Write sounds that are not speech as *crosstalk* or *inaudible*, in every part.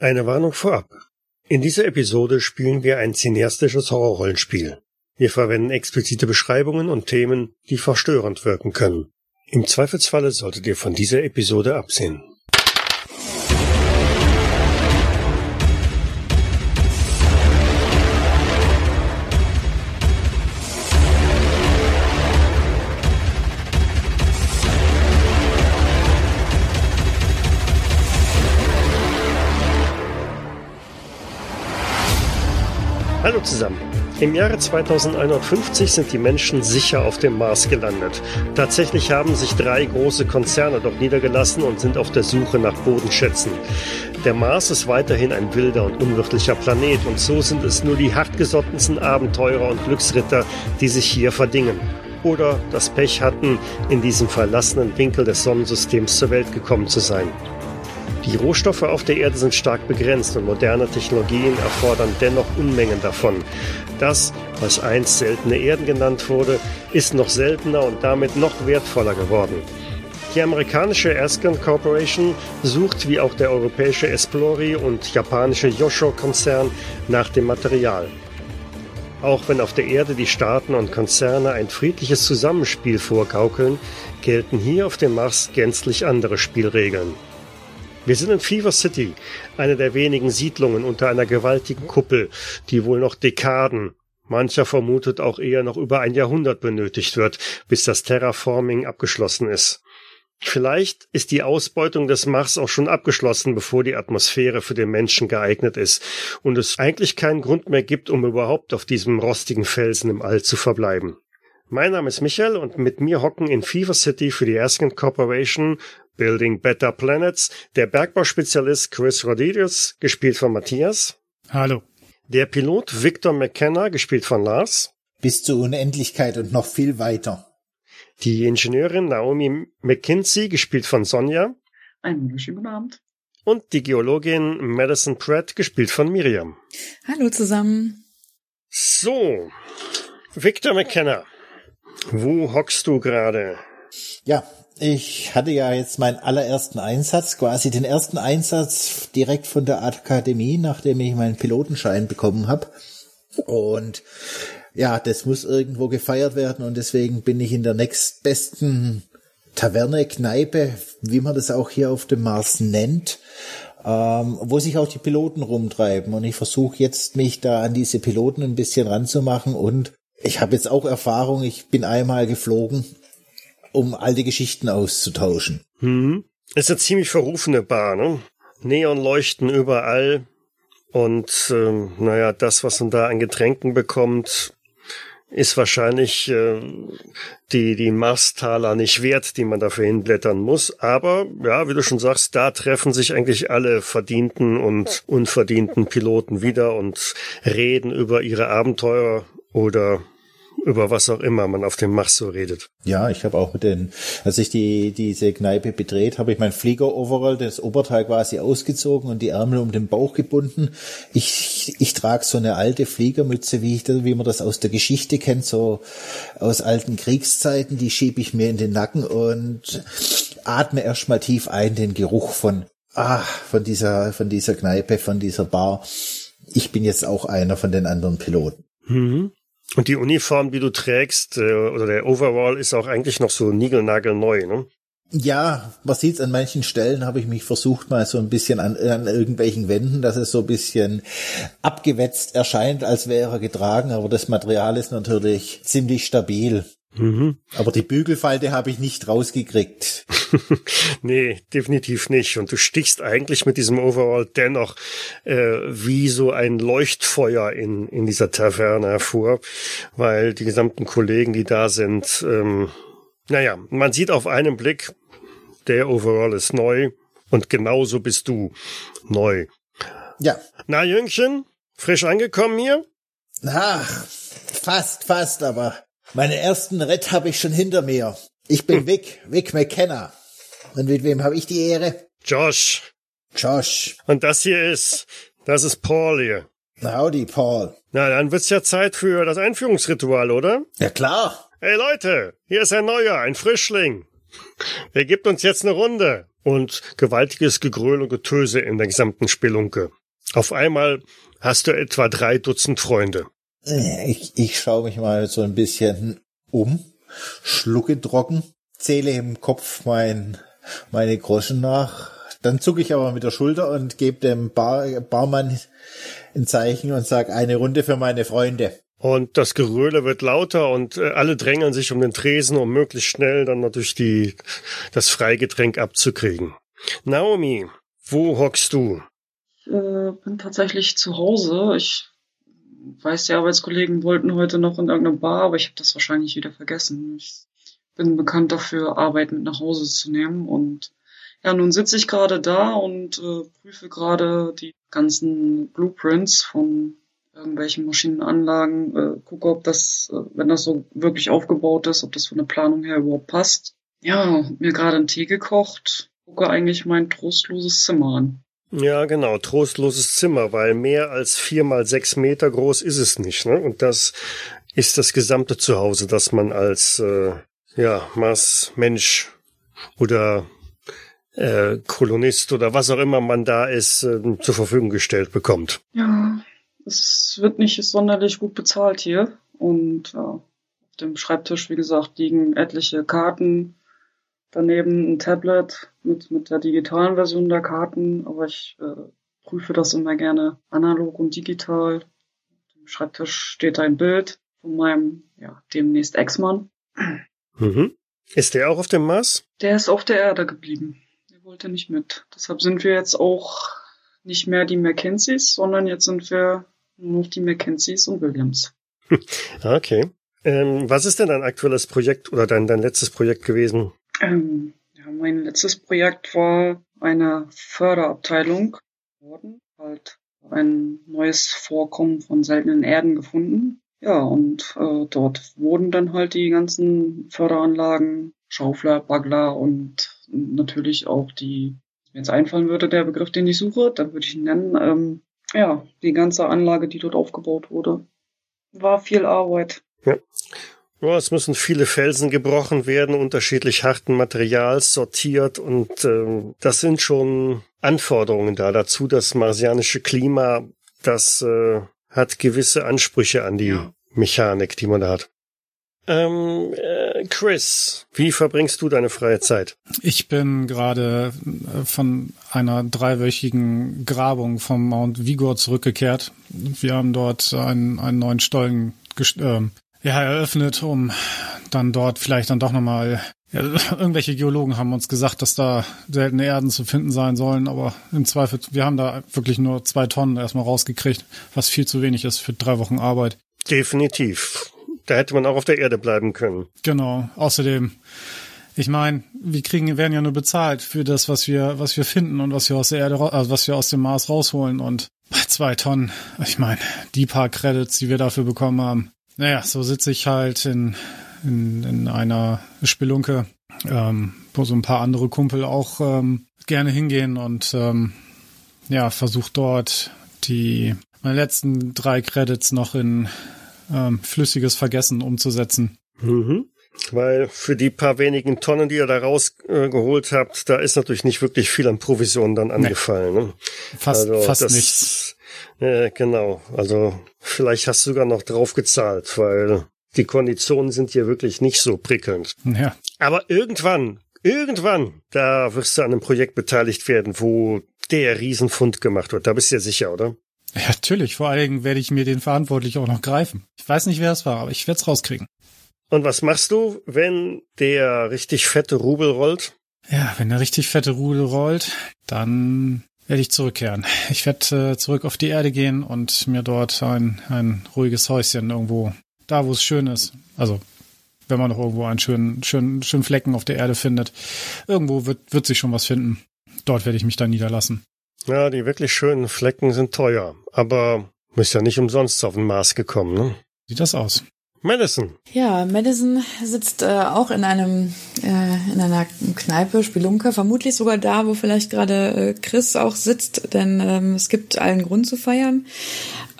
Eine Warnung vorab. In dieser Episode spielen wir ein cineastisches Horrorrollenspiel. Wir verwenden explizite Beschreibungen und Themen, die verstörend wirken können. Im Zweifelsfalle solltet ihr von dieser Episode absehen. Hallo zusammen. Im Jahre 2150 sind die Menschen sicher auf dem Mars gelandet. Tatsächlich haben sich drei große Konzerne dort niedergelassen und sind auf der Suche nach Bodenschätzen. Der Mars ist weiterhin ein wilder und unwirtlicher Planet und so sind es nur die hartgesottensten Abenteurer und Glücksritter, die sich hier verdingen. Oder das Pech hatten, in diesem verlassenen Winkel des Sonnensystems zur Welt gekommen zu sein. Die Rohstoffe auf der Erde sind stark begrenzt und moderne Technologien erfordern dennoch Unmengen davon. Das, was einst seltene Erden genannt wurde, ist noch seltener und damit noch wertvoller geworden. Die amerikanische Erskine Corporation sucht wie auch der europäische Esplori und japanische Yosho-Konzern nach dem Material. Auch wenn auf der Erde die Staaten und Konzerne ein friedliches Zusammenspiel vorgaukeln, gelten hier auf dem Mars gänzlich andere Spielregeln. Wir sind in Fever City, eine der wenigen Siedlungen unter einer gewaltigen Kuppel, die wohl noch Dekaden, mancher vermutet auch eher noch über ein Jahrhundert benötigt wird, bis das Terraforming abgeschlossen ist. Vielleicht ist die Ausbeutung des Mars auch schon abgeschlossen, bevor die Atmosphäre für den Menschen geeignet ist und es eigentlich keinen Grund mehr gibt, um überhaupt auf diesem rostigen Felsen im All zu verbleiben. Mein Name ist Michael und mit mir hocken in Fever City für die Erskine Corporation Building Better Planets, der Bergbau-Spezialist Chris Rodriguez, gespielt von Matthias. Hallo. Der Pilot Victor McKenna, gespielt von Lars. Bis zur Unendlichkeit und noch viel weiter. Die Ingenieurin Naomi McKinsey, gespielt von Sonja. Einen wunderschönen guten Abend. Und die Geologin Madison Pratt, gespielt von Miriam. Hallo zusammen. So, Victor McKenna, wo hockst du gerade? Ja, ich hatte ja jetzt meinen allerersten Einsatz, quasi den ersten Einsatz direkt von der Akademie, nachdem ich meinen Pilotenschein bekommen habe. Und ja, das muss irgendwo gefeiert werden und deswegen bin ich in der nächstbesten Taverne, Kneipe, wie man das auch hier auf dem Mars nennt, ähm, wo sich auch die Piloten rumtreiben. Und ich versuche jetzt, mich da an diese Piloten ein bisschen ranzumachen und ich habe jetzt auch Erfahrung, ich bin einmal geflogen um alte Geschichten auszutauschen. Hm. Ist eine ziemlich verrufene Bar, ne? Neonleuchten überall. Und ähm, naja, das, was man da an Getränken bekommt, ist wahrscheinlich äh, die, die Marstaler nicht wert, die man dafür hinblättern muss. Aber ja, wie du schon sagst, da treffen sich eigentlich alle verdienten und unverdienten Piloten wieder und reden über ihre Abenteuer oder über was auch immer man auf dem Mach so redet. Ja, ich habe auch mit den, als ich die diese Kneipe bedreht, habe ich mein Flieger-Overall, das Oberteil quasi ausgezogen und die Ärmel um den Bauch gebunden. Ich ich trage so eine alte Fliegermütze, wie ich das, wie man das aus der Geschichte kennt, so aus alten Kriegszeiten. Die schiebe ich mir in den Nacken und atme erstmal tief ein den Geruch von ah von dieser von dieser Kneipe, von dieser Bar. Ich bin jetzt auch einer von den anderen Piloten. Mhm. Und die Uniform, die du trägst, äh, oder der Overall ist auch eigentlich noch so niegelnagelneu, ne? Ja, man sieht's an manchen Stellen, habe ich mich versucht mal so ein bisschen an, an irgendwelchen Wänden, dass es so ein bisschen abgewetzt erscheint, als wäre er getragen, aber das Material ist natürlich ziemlich stabil. Mhm. Aber die Bügelfalte habe ich nicht rausgekriegt. *laughs* nee, definitiv nicht. Und du stichst eigentlich mit diesem Overall dennoch äh, wie so ein Leuchtfeuer in, in dieser Taverne hervor, weil die gesamten Kollegen, die da sind, ähm, naja, man sieht auf einen Blick, der Overall ist neu und genauso bist du neu. Ja. Na, Jüngchen, frisch angekommen hier? Ach, fast, fast, aber meine ersten Rett habe ich schon hinter mir. Ich bin Vic, Vic McKenna. Und mit wem habe ich die Ehre? Josh. Josh. Und das hier ist, das ist Paul hier. Howdy, Paul. Na, dann wird's ja Zeit für das Einführungsritual, oder? Ja, klar. Hey Leute, hier ist ein Neuer, ein Frischling. Er gibt uns jetzt eine Runde und gewaltiges Gegröhl und Getöse in der gesamten Spelunke. Auf einmal hast du etwa drei Dutzend Freunde. Ich, ich schaue mich mal so ein bisschen um, schlucke trocken, zähle im Kopf mein, meine Groschen nach. Dann zucke ich aber mit der Schulter und gebe dem Bar, Barmann ein Zeichen und sage eine Runde für meine Freunde. Und das Geröle wird lauter und äh, alle drängeln sich um den Tresen, um möglichst schnell dann natürlich die, das Freigetränk abzukriegen. Naomi, wo hockst du? Ich äh, bin tatsächlich zu Hause. Ich weiß, die Arbeitskollegen wollten heute noch in irgendeine Bar, aber ich habe das wahrscheinlich wieder vergessen. Ich bin bekannt dafür, Arbeit mit nach Hause zu nehmen. Und ja, nun sitze ich gerade da und äh, prüfe gerade die ganzen Blueprints von irgendwelchen Maschinenanlagen, äh, gucke, ob das, äh, wenn das so wirklich aufgebaut ist, ob das von der Planung her überhaupt passt. Ja, mir gerade einen Tee gekocht, gucke eigentlich mein trostloses Zimmer an. Ja, genau, trostloses Zimmer, weil mehr als vier mal sechs Meter groß ist es nicht, ne? Und das ist das gesamte Zuhause, das man als äh, ja Marsmensch oder äh, Kolonist oder was auch immer man da ist, äh, zur Verfügung gestellt bekommt. Ja, es wird nicht sonderlich gut bezahlt hier. Und ja, auf dem Schreibtisch, wie gesagt, liegen etliche Karten. Daneben ein Tablet mit, mit der digitalen Version der Karten. Aber ich äh, prüfe das immer gerne analog und digital. Auf dem Schreibtisch steht ein Bild von meinem, ja, demnächst Ex-Mann. Mhm. Ist der auch auf dem Mars? Der ist auf der Erde geblieben. Der wollte nicht mit. Deshalb sind wir jetzt auch nicht mehr die Mackenzies, sondern jetzt sind wir nur noch die Mackenzies und Williams. *laughs* okay. Ähm, was ist denn dein aktuelles Projekt oder dein, dein letztes Projekt gewesen? Ähm, ja, mein letztes Projekt war eine Förderabteilung geworden, halt ein neues Vorkommen von seltenen Erden gefunden. Ja, und äh, dort wurden dann halt die ganzen Förderanlagen, Schaufler, Bagler und natürlich auch die, wenn jetzt einfallen würde, der Begriff, den ich suche, dann würde ich ihn nennen, ähm, ja, die ganze Anlage, die dort aufgebaut wurde. War viel Arbeit. Ja. Ja, es müssen viele Felsen gebrochen werden, unterschiedlich harten Materials sortiert und äh, das sind schon Anforderungen da dazu. Das marsianische Klima, das äh, hat gewisse Ansprüche an die ja. Mechanik, die man da hat. Ähm, äh, Chris, wie verbringst du deine freie Zeit? Ich bin gerade äh, von einer dreiwöchigen Grabung vom Mount Vigor zurückgekehrt. Wir haben dort einen, einen neuen Stollen äh, ja, eröffnet, um dann dort vielleicht dann doch nochmal ja, *laughs* irgendwelche Geologen haben uns gesagt, dass da seltene Erden zu finden sein sollen, aber im Zweifel, wir haben da wirklich nur zwei Tonnen erstmal rausgekriegt, was viel zu wenig ist für drei Wochen Arbeit. Definitiv. Da hätte man auch auf der Erde bleiben können. Genau. Außerdem, ich meine, wir kriegen, werden ja nur bezahlt für das, was wir, was wir finden und was wir aus der Erde, also was wir aus dem Mars rausholen. Und bei zwei Tonnen, ich meine, die paar Credits, die wir dafür bekommen haben. Naja, so sitze ich halt in, in, in einer Spelunke, ähm, wo so ein paar andere Kumpel auch ähm, gerne hingehen und ähm, ja, versuche dort die meine letzten drei Credits noch in ähm, flüssiges Vergessen umzusetzen. Mhm. Weil für die paar wenigen Tonnen, die ihr da rausgeholt äh, habt, da ist natürlich nicht wirklich viel an Provisionen dann angefallen. Nee. Ne? Fast, also fast nichts. Äh, genau. Also vielleicht hast du sogar noch drauf gezahlt, weil die Konditionen sind hier wirklich nicht so prickelnd. Ja. Aber irgendwann, irgendwann, da wirst du an einem Projekt beteiligt werden, wo der Riesenfund gemacht wird. Da bist du ja sicher, oder? Ja, natürlich. Vor allen Dingen werde ich mir den Verantwortlichen auch noch greifen. Ich weiß nicht, wer es war, aber ich werde es rauskriegen. Und was machst du, wenn der richtig fette Rubel rollt? Ja, wenn der richtig fette Rubel rollt, dann werde ich zurückkehren. Ich werde äh, zurück auf die Erde gehen und mir dort ein, ein ruhiges Häuschen irgendwo, da wo es schön ist. Also, wenn man noch irgendwo einen schönen, schönen, schönen Flecken auf der Erde findet. Irgendwo wird, wird sich schon was finden. Dort werde ich mich dann niederlassen. Ja, die wirklich schönen Flecken sind teuer, aber ist ja nicht umsonst auf den Mars gekommen, ne? Sieht das aus. Madison. Ja, Madison sitzt äh, auch in einem äh, in einer Kneipe, Spelunke, vermutlich sogar da, wo vielleicht gerade äh, Chris auch sitzt, denn ähm, es gibt allen Grund zu feiern.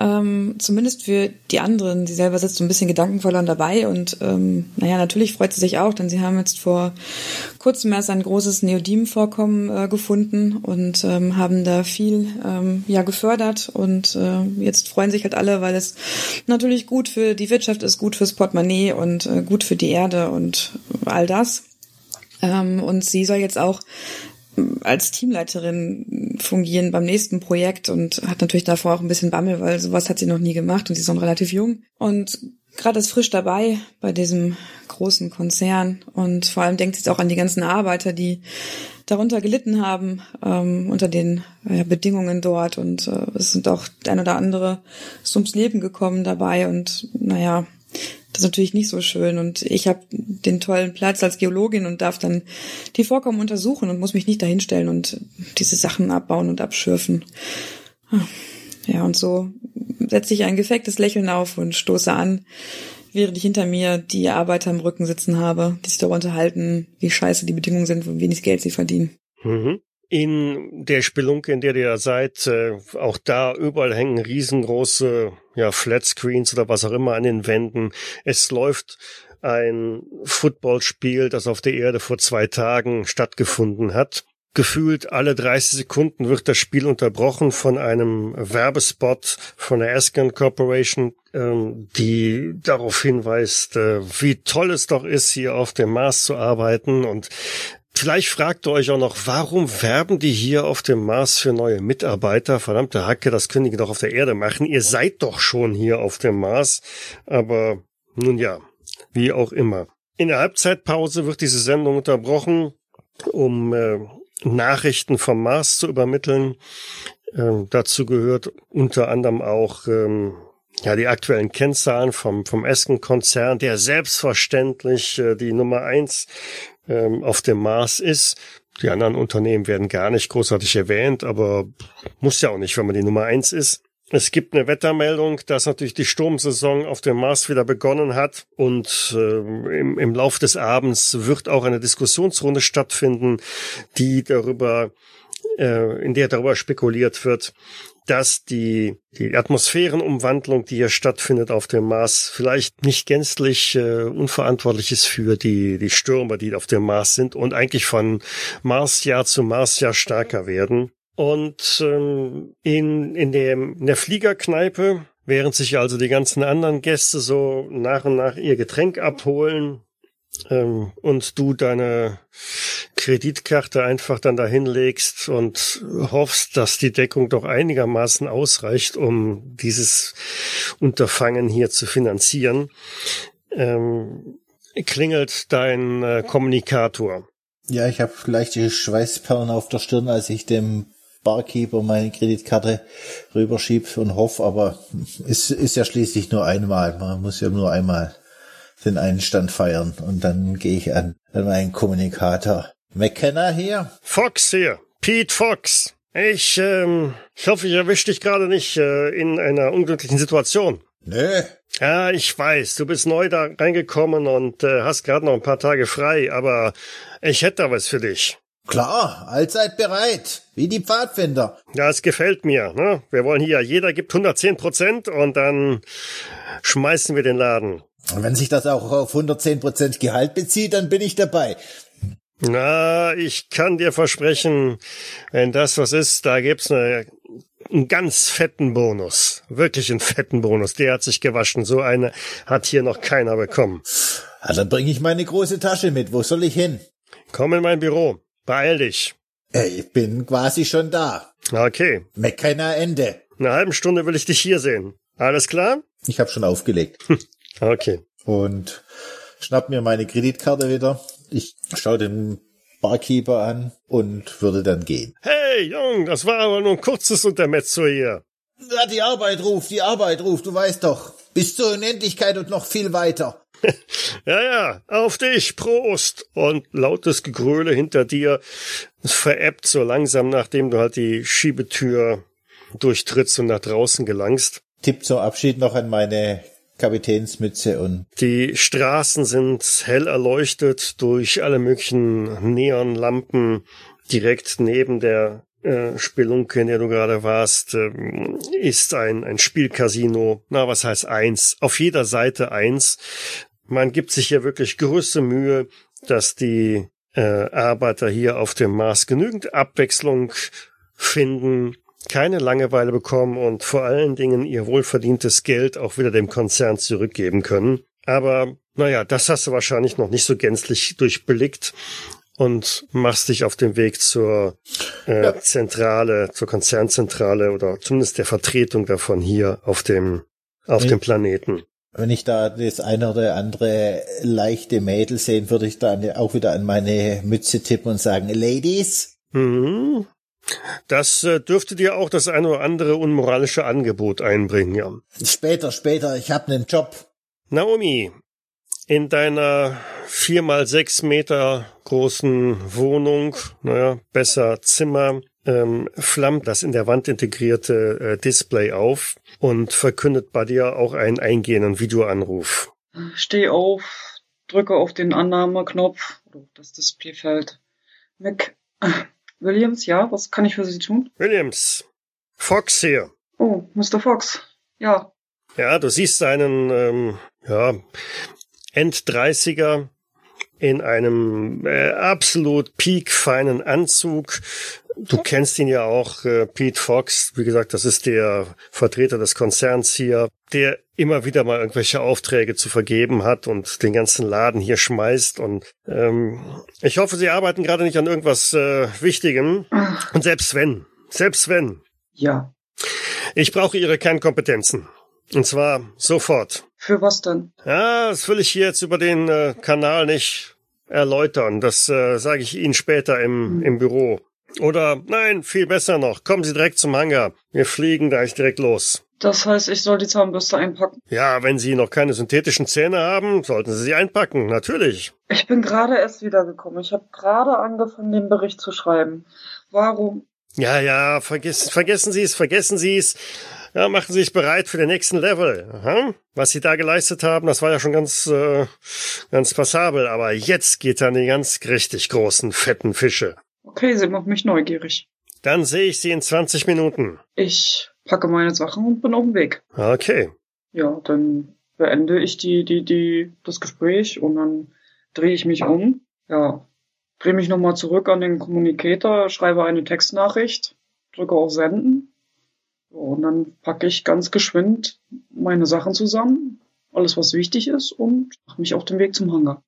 Ähm, zumindest für die anderen. Sie selber sitzt so ein bisschen gedankenvoller dabei und ähm, naja, natürlich freut sie sich auch, denn sie haben jetzt vor kurzem erst ein großes Neodym-Vorkommen äh, gefunden und ähm, haben da viel ähm, ja gefördert und äh, jetzt freuen sich halt alle, weil es natürlich gut für die Wirtschaft ist, gut fürs Portemonnaie und äh, gut für die Erde und all das. Ähm, und sie soll jetzt auch als Teamleiterin fungieren beim nächsten Projekt und hat natürlich davor auch ein bisschen Bammel, weil sowas hat sie noch nie gemacht und sie ist noch relativ jung und gerade ist frisch dabei bei diesem großen Konzern und vor allem denkt sie jetzt auch an die ganzen Arbeiter, die darunter gelitten haben ähm, unter den äh, Bedingungen dort und äh, es sind auch ein oder andere so ums Leben gekommen dabei und naja, das ist natürlich nicht so schön. Und ich habe den tollen Platz als Geologin und darf dann die Vorkommen untersuchen und muss mich nicht dahinstellen und diese Sachen abbauen und abschürfen. Ja, und so setze ich ein gefektes Lächeln auf und stoße an, während ich hinter mir die Arbeiter im Rücken sitzen habe, die sich darüber unterhalten, wie scheiße die Bedingungen sind, wie wenig Geld sie verdienen. Mhm. In der Spelunke, in der ihr seid, äh, auch da überall hängen riesengroße ja, Flatscreens oder was auch immer an den Wänden. Es läuft ein Footballspiel, das auf der Erde vor zwei Tagen stattgefunden hat. Gefühlt alle 30 Sekunden wird das Spiel unterbrochen von einem Werbespot von der Ascan Corporation, ähm, die darauf hinweist, äh, wie toll es doch ist, hier auf dem Mars zu arbeiten und Vielleicht fragt ihr euch auch noch, warum werben die hier auf dem Mars für neue Mitarbeiter? Verdammte Hacke, das können die doch auf der Erde machen. Ihr seid doch schon hier auf dem Mars. Aber nun ja, wie auch immer. In der Halbzeitpause wird diese Sendung unterbrochen, um äh, Nachrichten vom Mars zu übermitteln. Ähm, dazu gehört unter anderem auch ähm, ja, die aktuellen Kennzahlen vom, vom Esken-Konzern, der selbstverständlich äh, die Nummer eins ähm, auf dem Mars ist. Die anderen Unternehmen werden gar nicht großartig erwähnt, aber muss ja auch nicht, wenn man die Nummer eins ist. Es gibt eine Wettermeldung, dass natürlich die Sturmsaison auf dem Mars wieder begonnen hat und äh, im, im Lauf des Abends wird auch eine Diskussionsrunde stattfinden, die darüber, äh, in der darüber spekuliert wird, dass die, die Atmosphärenumwandlung, die hier stattfindet auf dem Mars, vielleicht nicht gänzlich äh, unverantwortlich ist für die, die Stürme, die auf dem Mars sind und eigentlich von Marsjahr zu Marsjahr stärker werden. Und ähm, in, in, dem, in der Fliegerkneipe, während sich also die ganzen anderen Gäste so nach und nach ihr Getränk abholen, ähm, und du deine Kreditkarte einfach dann dahin legst und hoffst, dass die Deckung doch einigermaßen ausreicht, um dieses Unterfangen hier zu finanzieren, ähm, klingelt dein äh, Kommunikator. Ja, ich habe leichte Schweißperlen auf der Stirn, als ich dem Barkeeper meine Kreditkarte rüberschieb und hoffe, aber es ist ja schließlich nur einmal. Man muss ja nur einmal den Einstand feiern und dann gehe ich an, an meinen Kommunikator. McKenna hier? Fox hier. Pete Fox. Ich, ähm, ich hoffe, ich erwische dich gerade nicht äh, in einer unglücklichen Situation. Nö. Ja, ich weiß, du bist neu da reingekommen und äh, hast gerade noch ein paar Tage frei, aber ich hätte da was für dich. Klar, allzeit bereit, wie die Pfadfinder. Ja, es gefällt mir. Ne? Wir wollen hier, jeder gibt 110 Prozent und dann schmeißen wir den Laden. Und wenn sich das auch auf 110 Prozent Gehalt bezieht, dann bin ich dabei. Na, ich kann dir versprechen, wenn das was ist, da gibt's eine, einen ganz fetten Bonus. Wirklich einen fetten Bonus. Der hat sich gewaschen. So eine hat hier noch keiner bekommen. Ja, dann bringe ich meine große Tasche mit. Wo soll ich hin? Komm in mein Büro. Beeil dich. Ich bin quasi schon da. Okay. Meckener Ende. Eine halben Stunde will ich dich hier sehen. Alles klar? Ich habe schon aufgelegt. *laughs* Okay. Und schnapp mir meine Kreditkarte wieder. Ich schaue den Barkeeper an und würde dann gehen. Hey, Jung, das war aber nur ein kurzes Untermezzo hier. Ja, die Arbeit ruft, die Arbeit ruft, du weißt doch. Bis zur Unendlichkeit und noch viel weiter. *laughs* ja, ja, auf dich, Prost! Und lautes Gegröle hinter dir. Veräppt so langsam, nachdem du halt die Schiebetür durchtrittst und nach draußen gelangst. Tipp zum Abschied noch an meine Kapitänsmütze und. Die Straßen sind hell erleuchtet durch alle möglichen Neonlampen direkt neben der äh, Spelunke, in der du gerade warst, äh, ist ein, ein Spielcasino. Na, was heißt eins? Auf jeder Seite eins. Man gibt sich hier wirklich größte Mühe, dass die äh, Arbeiter hier auf dem Mars genügend Abwechslung finden, keine Langeweile bekommen und vor allen Dingen ihr wohlverdientes Geld auch wieder dem Konzern zurückgeben können. Aber naja, das hast du wahrscheinlich noch nicht so gänzlich durchblickt und machst dich auf den Weg zur äh, ja. Zentrale, zur Konzernzentrale oder zumindest der Vertretung davon hier auf dem auf nee. dem Planeten. Wenn ich da das eine oder andere leichte Mädel sehen, würde ich dann auch wieder an meine Mütze tippen und sagen, Ladies. Mhm. Das äh, dürfte dir auch das eine oder andere unmoralische Angebot einbringen, ja. Später, später, ich habe einen Job. Naomi, in deiner vier mal sechs Meter großen Wohnung, naja, besser Zimmer, ähm, flammt das in der Wand integrierte äh, Display auf und verkündet bei dir auch einen eingehenden Videoanruf. Steh auf, drücke auf den Annahmeknopf, das Display fällt. Mac Williams, ja, was kann ich für Sie tun? Williams, Fox hier. Oh, Mr. Fox, ja. Ja, du siehst einen, ähm, ja, End-30er in einem äh, absolut peak-feinen Anzug. Du kennst ihn ja auch, äh, Pete Fox. Wie gesagt, das ist der Vertreter des Konzerns hier, der immer wieder mal irgendwelche Aufträge zu vergeben hat und den ganzen Laden hier schmeißt. Und ähm, ich hoffe, Sie arbeiten gerade nicht an irgendwas äh, Wichtigem. Und selbst wenn, selbst wenn. Ja. Ich brauche Ihre Kernkompetenzen. Und zwar sofort. Für was denn? Ja, das will ich hier jetzt über den äh, Kanal nicht erläutern. Das äh, sage ich Ihnen später im, hm. im Büro. Oder nein, viel besser noch. Kommen Sie direkt zum Hangar. Wir fliegen gleich direkt los. Das heißt, ich soll die Zahnbürste einpacken? Ja, wenn Sie noch keine synthetischen Zähne haben, sollten Sie sie einpacken, natürlich. Ich bin gerade erst wiedergekommen. Ich habe gerade angefangen, den Bericht zu schreiben. Warum? Ja, ja, vergessen, vergessen Sie es, vergessen Sie es. Ja, machen Sie sich bereit für den nächsten Level. Aha. Was Sie da geleistet haben, das war ja schon ganz, äh, ganz passabel. Aber jetzt geht an die ganz richtig großen, fetten Fische. Okay, Sie machen mich neugierig. Dann sehe ich Sie in 20 Minuten. Ich packe meine Sachen und bin auf dem Weg. Okay. Ja, dann beende ich die, die, die, das Gespräch und dann drehe ich mich um. Ja, drehe mich nochmal zurück an den Kommunikator, schreibe eine Textnachricht, drücke auf Senden und dann packe ich ganz geschwind meine Sachen zusammen, alles was wichtig ist und mache mich auf den Weg zum Hangar.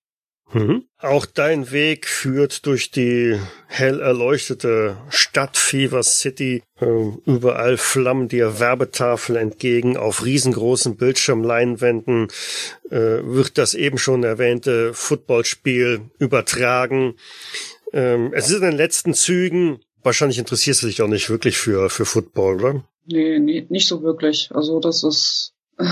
Mhm. Auch dein Weg führt durch die hell erleuchtete Stadt Fever City. Ähm, überall flammen dir Werbetafel entgegen. Auf riesengroßen Bildschirmleinwänden äh, wird das eben schon erwähnte Footballspiel übertragen. Ähm, es ist in den letzten Zügen. Wahrscheinlich interessierst du dich auch nicht wirklich für, für Football, oder? Nee, nee, nicht so wirklich. Also das ist, äh,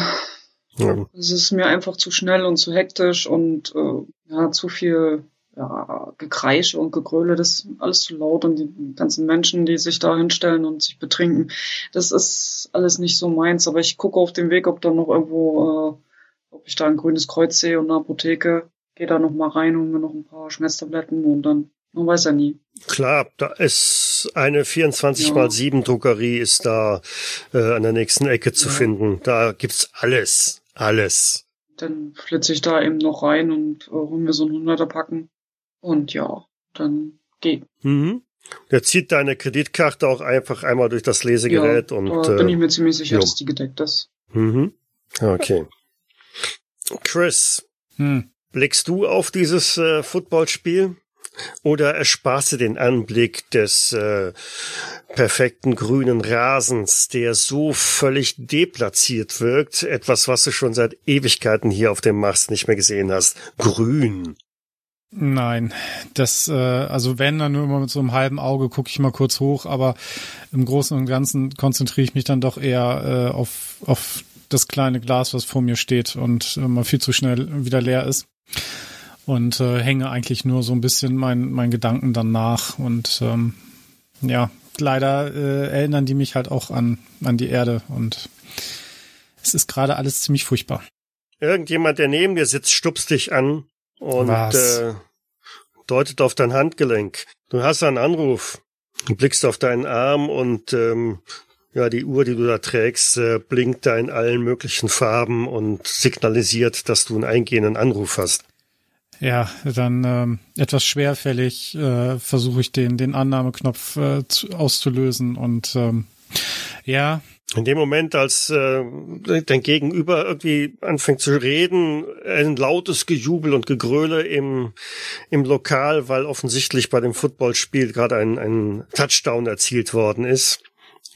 ja. das ist mir einfach zu schnell und zu hektisch und äh, ja, zu viel ja, Gekreische und Gegröle, das ist alles zu laut und die ganzen Menschen, die sich da hinstellen und sich betrinken, das ist alles nicht so meins. Aber ich gucke auf dem Weg, ob da noch irgendwo, äh, ob ich da ein grünes Kreuz sehe und eine Apotheke. Gehe da noch mal rein, und mir noch ein paar Schmerztabletten und dann man weiß ja nie. Klar, da ist eine 24 mal 7 Druckerie ist da äh, an der nächsten Ecke zu ja. finden. Da gibt's alles, alles. Dann flitze ich da eben noch rein und äh, hol mir so ein 100er Packen. Und ja, dann geht. Mhm. Der zieht deine Kreditkarte auch einfach einmal durch das Lesegerät ja, und. Da bin ich mir ziemlich sicher, jo. dass die gedeckt ist. Mhm. Okay. Chris, hm. blickst du auf dieses äh, Footballspiel? Oder ersparst du den Anblick des äh, perfekten grünen Rasens, der so völlig deplatziert wirkt, etwas, was du schon seit Ewigkeiten hier auf dem Mars nicht mehr gesehen hast. Grün. Nein, das, äh, also wenn, dann nur immer mit so einem halben Auge gucke ich mal kurz hoch, aber im Großen und Ganzen konzentriere ich mich dann doch eher äh, auf, auf das kleine Glas, was vor mir steht und äh, mal viel zu schnell wieder leer ist und äh, hänge eigentlich nur so ein bisschen meinen mein Gedanken dann nach und ähm, ja, leider äh, erinnern die mich halt auch an, an die Erde und es ist gerade alles ziemlich furchtbar. Irgendjemand, der neben dir sitzt, stupst dich an und äh, deutet auf dein Handgelenk. Du hast einen Anruf. Du blickst auf deinen Arm und ähm, ja, die Uhr, die du da trägst, äh, blinkt da in allen möglichen Farben und signalisiert, dass du einen eingehenden Anruf hast. Ja, dann ähm, etwas schwerfällig äh, versuche ich den den Annahmeknopf äh, zu, auszulösen und ähm, ja. In dem Moment, als äh, dein Gegenüber irgendwie anfängt zu reden, ein lautes Gejubel und Gegröle im, im Lokal, weil offensichtlich bei dem Footballspiel gerade ein, ein Touchdown erzielt worden ist.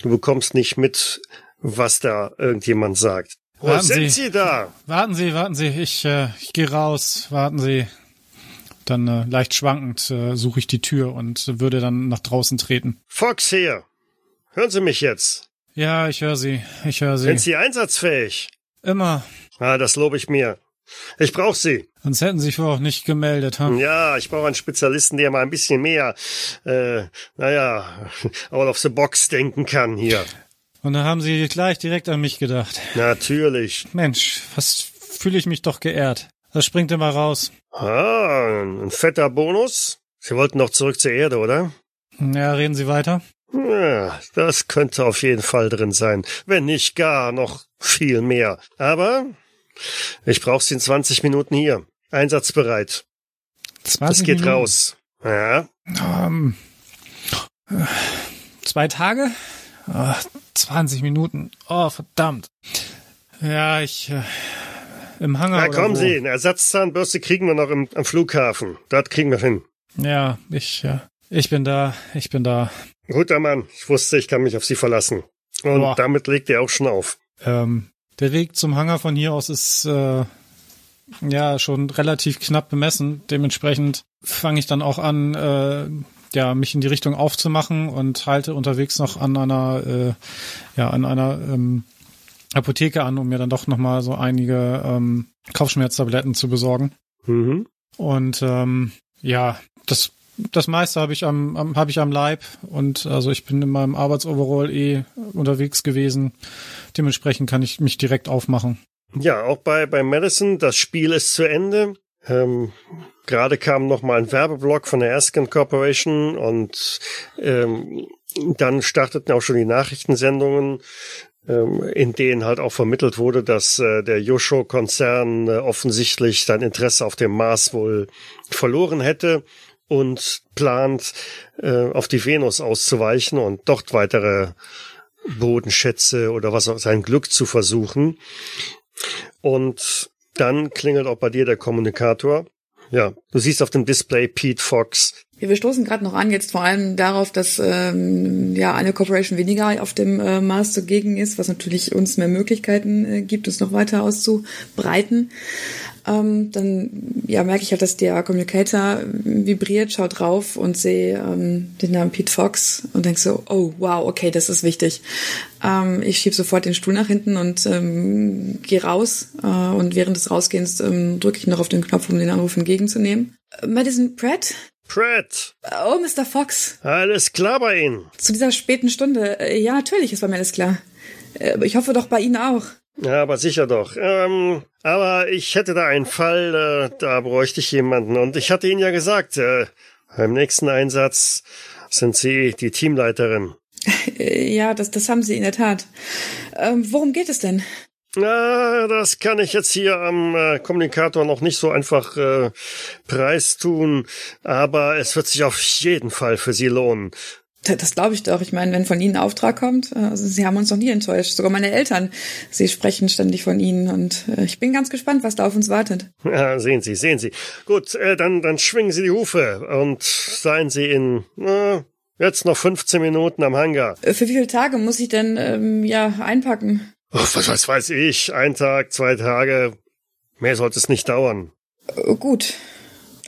Du bekommst nicht mit, was da irgendjemand sagt. Wo warten sind Sie, Sie da? Warten Sie, warten Sie, ich, äh, ich gehe raus, warten Sie. Dann äh, leicht schwankend äh, suche ich die Tür und würde dann nach draußen treten. Fox hier. Hören Sie mich jetzt? Ja, ich höre Sie. Ich höre Sie. Sind Sie einsatzfähig? Immer. Ah, das lobe ich mir. Ich brauche Sie. Sonst hätten Sie sich wohl auch nicht gemeldet, hm? Ja, ich brauche einen Spezialisten, der mal ein bisschen mehr, äh, naja, *laughs* out of the box denken kann hier. Und dann haben Sie gleich direkt an mich gedacht. Natürlich. Mensch, was fühle ich mich doch geehrt. Das springt immer raus. Ah, ein fetter Bonus. Sie wollten doch zurück zur Erde, oder? Ja, reden Sie weiter. Ja, das könnte auf jeden Fall drin sein. Wenn nicht gar noch viel mehr. Aber ich brauche sie in 20 Minuten hier. Einsatzbereit. 20 das geht Minuten? raus. Ja. Um, ähm, zwei Tage? Oh, 20 Minuten. Oh, verdammt. Ja, ich. Äh, Im Hangar. Na, kommen Sie. Eine Ersatzzahnbürste kriegen wir noch im, am Flughafen. Dort kriegen wir hin. Ja, ich. Äh, ich bin da. Ich bin da. Guter Mann, ich wusste, ich kann mich auf Sie verlassen. Und Boah. damit legt er auch schon auf. Ähm, der Weg zum Hangar von hier aus ist äh, ja schon relativ knapp bemessen. Dementsprechend fange ich dann auch an, äh, ja, mich in die Richtung aufzumachen und halte unterwegs noch an einer, äh, ja, an einer ähm, Apotheke an, um mir dann doch nochmal so einige ähm, Kopfschmerztabletten zu besorgen. Mhm. Und ähm, ja, das das meiste habe ich am, am habe ich am Leib und also ich bin in meinem Arbeitsoverall eh unterwegs gewesen. Dementsprechend kann ich mich direkt aufmachen. Ja, auch bei bei Madison, das Spiel ist zu Ende. Ähm, Gerade kam noch mal ein Werbeblock von der Erskine Corporation und ähm, dann starteten auch schon die Nachrichtensendungen, ähm, in denen halt auch vermittelt wurde, dass äh, der Yosho-Konzern äh, offensichtlich sein Interesse auf dem Mars wohl verloren hätte und plant, äh, auf die Venus auszuweichen und dort weitere Bodenschätze oder was auch sein Glück zu versuchen. Und dann klingelt auch bei dir der Kommunikator. Ja, du siehst auf dem Display Pete Fox. Ja, wir stoßen gerade noch an, jetzt vor allem darauf, dass ähm, ja eine Corporation weniger auf dem äh, Mars zugegen ist, was natürlich uns mehr Möglichkeiten äh, gibt, uns noch weiter auszubreiten ähm, dann ja merke ich halt, dass der Communicator vibriert, schaut drauf und sehe ähm, den Namen Pete Fox und denk so, oh wow, okay, das ist wichtig. Ähm, ich schieb sofort den Stuhl nach hinten und ähm, gehe raus äh, und während des Rausgehens ähm, drücke ich noch auf den Knopf, um den Anruf entgegenzunehmen. Äh, Madison Pratt? Pratt. Oh, Mr. Fox. Alles klar bei Ihnen? Zu dieser späten Stunde. Äh, ja, natürlich ist bei mir alles klar. Äh, ich hoffe doch bei Ihnen auch. Ja, aber sicher doch. Ähm, aber ich hätte da einen Fall, äh, da bräuchte ich jemanden. Und ich hatte Ihnen ja gesagt, äh, beim nächsten Einsatz sind Sie die Teamleiterin. Ja, das, das haben Sie in der Tat. Ähm, worum geht es denn? Na, das kann ich jetzt hier am äh, Kommunikator noch nicht so einfach äh, preistun, aber es wird sich auf jeden Fall für Sie lohnen. Das glaube ich doch. Ich meine, wenn von Ihnen ein Auftrag kommt, äh, also Sie haben uns noch nie enttäuscht. Sogar meine Eltern, sie sprechen ständig von Ihnen und äh, ich bin ganz gespannt, was da auf uns wartet. Ja, sehen Sie, sehen Sie. Gut, äh, dann, dann schwingen Sie die Hufe und seien Sie in äh, jetzt noch 15 Minuten am Hangar. Für wie viele Tage muss ich denn ähm, ja einpacken? Oh, was, was weiß ich? Ein Tag, zwei Tage. Mehr sollte es nicht dauern. Gut.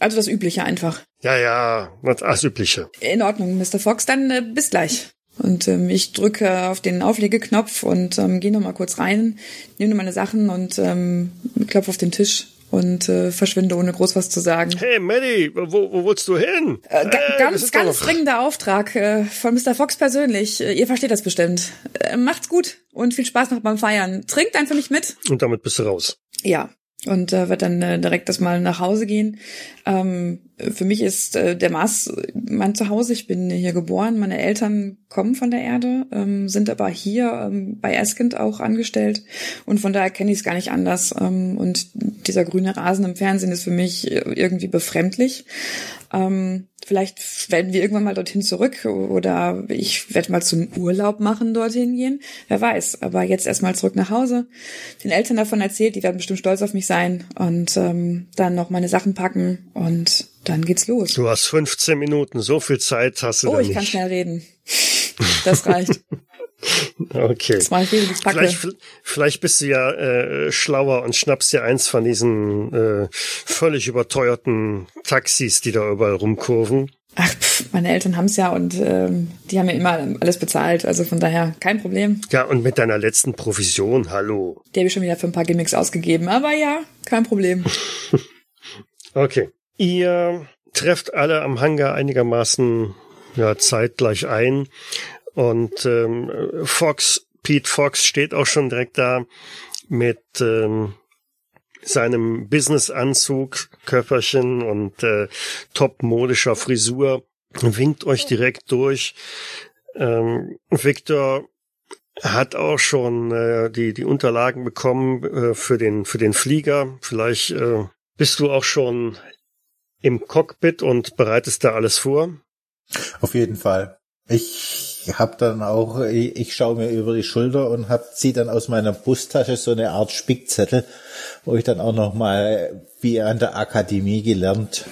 Also das Übliche einfach. Ja, ja, das Übliche. In Ordnung, Mr. Fox, dann äh, bis gleich. Und ähm, ich drücke auf den Auflegeknopf und ähm, gehe nochmal kurz rein, nehme meine Sachen und ähm, klopfe auf den Tisch und äh, verschwinde, ohne groß was zu sagen. Hey, Maddie, wo, wo willst du hin? Äh, ga hey, ganz, ganz dringender Auftrag äh, von Mr. Fox persönlich. Äh, ihr versteht das bestimmt. Äh, macht's gut und viel Spaß noch beim Feiern. Trinkt einfach nicht mit. Und damit bist du raus. Ja, und äh, werde dann äh, direkt das mal nach Hause gehen. Ähm, für mich ist äh, der Mars mein Zuhause. Ich bin hier geboren. Meine Eltern kommen von der Erde, ähm, sind aber hier ähm, bei Eskind auch angestellt und von daher kenne ich es gar nicht anders. Ähm, und dieser grüne Rasen im Fernsehen ist für mich irgendwie befremdlich. Ähm, vielleicht werden wir irgendwann mal dorthin zurück oder ich werde mal zum Urlaub machen dorthin gehen. Wer weiß. Aber jetzt erstmal zurück nach Hause. Den Eltern davon erzählt, die werden bestimmt stolz auf mich sein und ähm, dann noch meine Sachen packen und dann geht's los. Du hast 15 Minuten, so viel Zeit hast du oh, da nicht. Oh, ich kann schnell reden. Das reicht. *laughs* Okay. Das mache ich wie vielleicht, vielleicht bist du ja äh, schlauer und schnappst dir eins von diesen äh, völlig überteuerten Taxis, die da überall rumkurven. Ach, pff, meine Eltern haben's ja und ähm, die haben ja immer alles bezahlt, also von daher kein Problem. Ja, und mit deiner letzten Provision, hallo. Die habe ich schon wieder für ein paar Gimmicks ausgegeben, aber ja, kein Problem. *laughs* okay. Ihr trefft alle am Hangar einigermaßen ja, zeitgleich ein und ähm, Fox, Pete Fox steht auch schon direkt da mit ähm, seinem Businessanzug, Köfferchen und äh, topmodischer Frisur, winkt euch direkt durch. Ähm, Victor hat auch schon äh, die die Unterlagen bekommen äh, für den für den Flieger. Vielleicht äh, bist du auch schon im Cockpit und bereitest da alles vor. Auf jeden Fall. Ich hab dann auch, ich, ich schaue mir über die Schulter und hab zieh dann aus meiner Brusttasche so eine Art Spickzettel, wo ich dann auch noch mal wie an der Akademie gelernt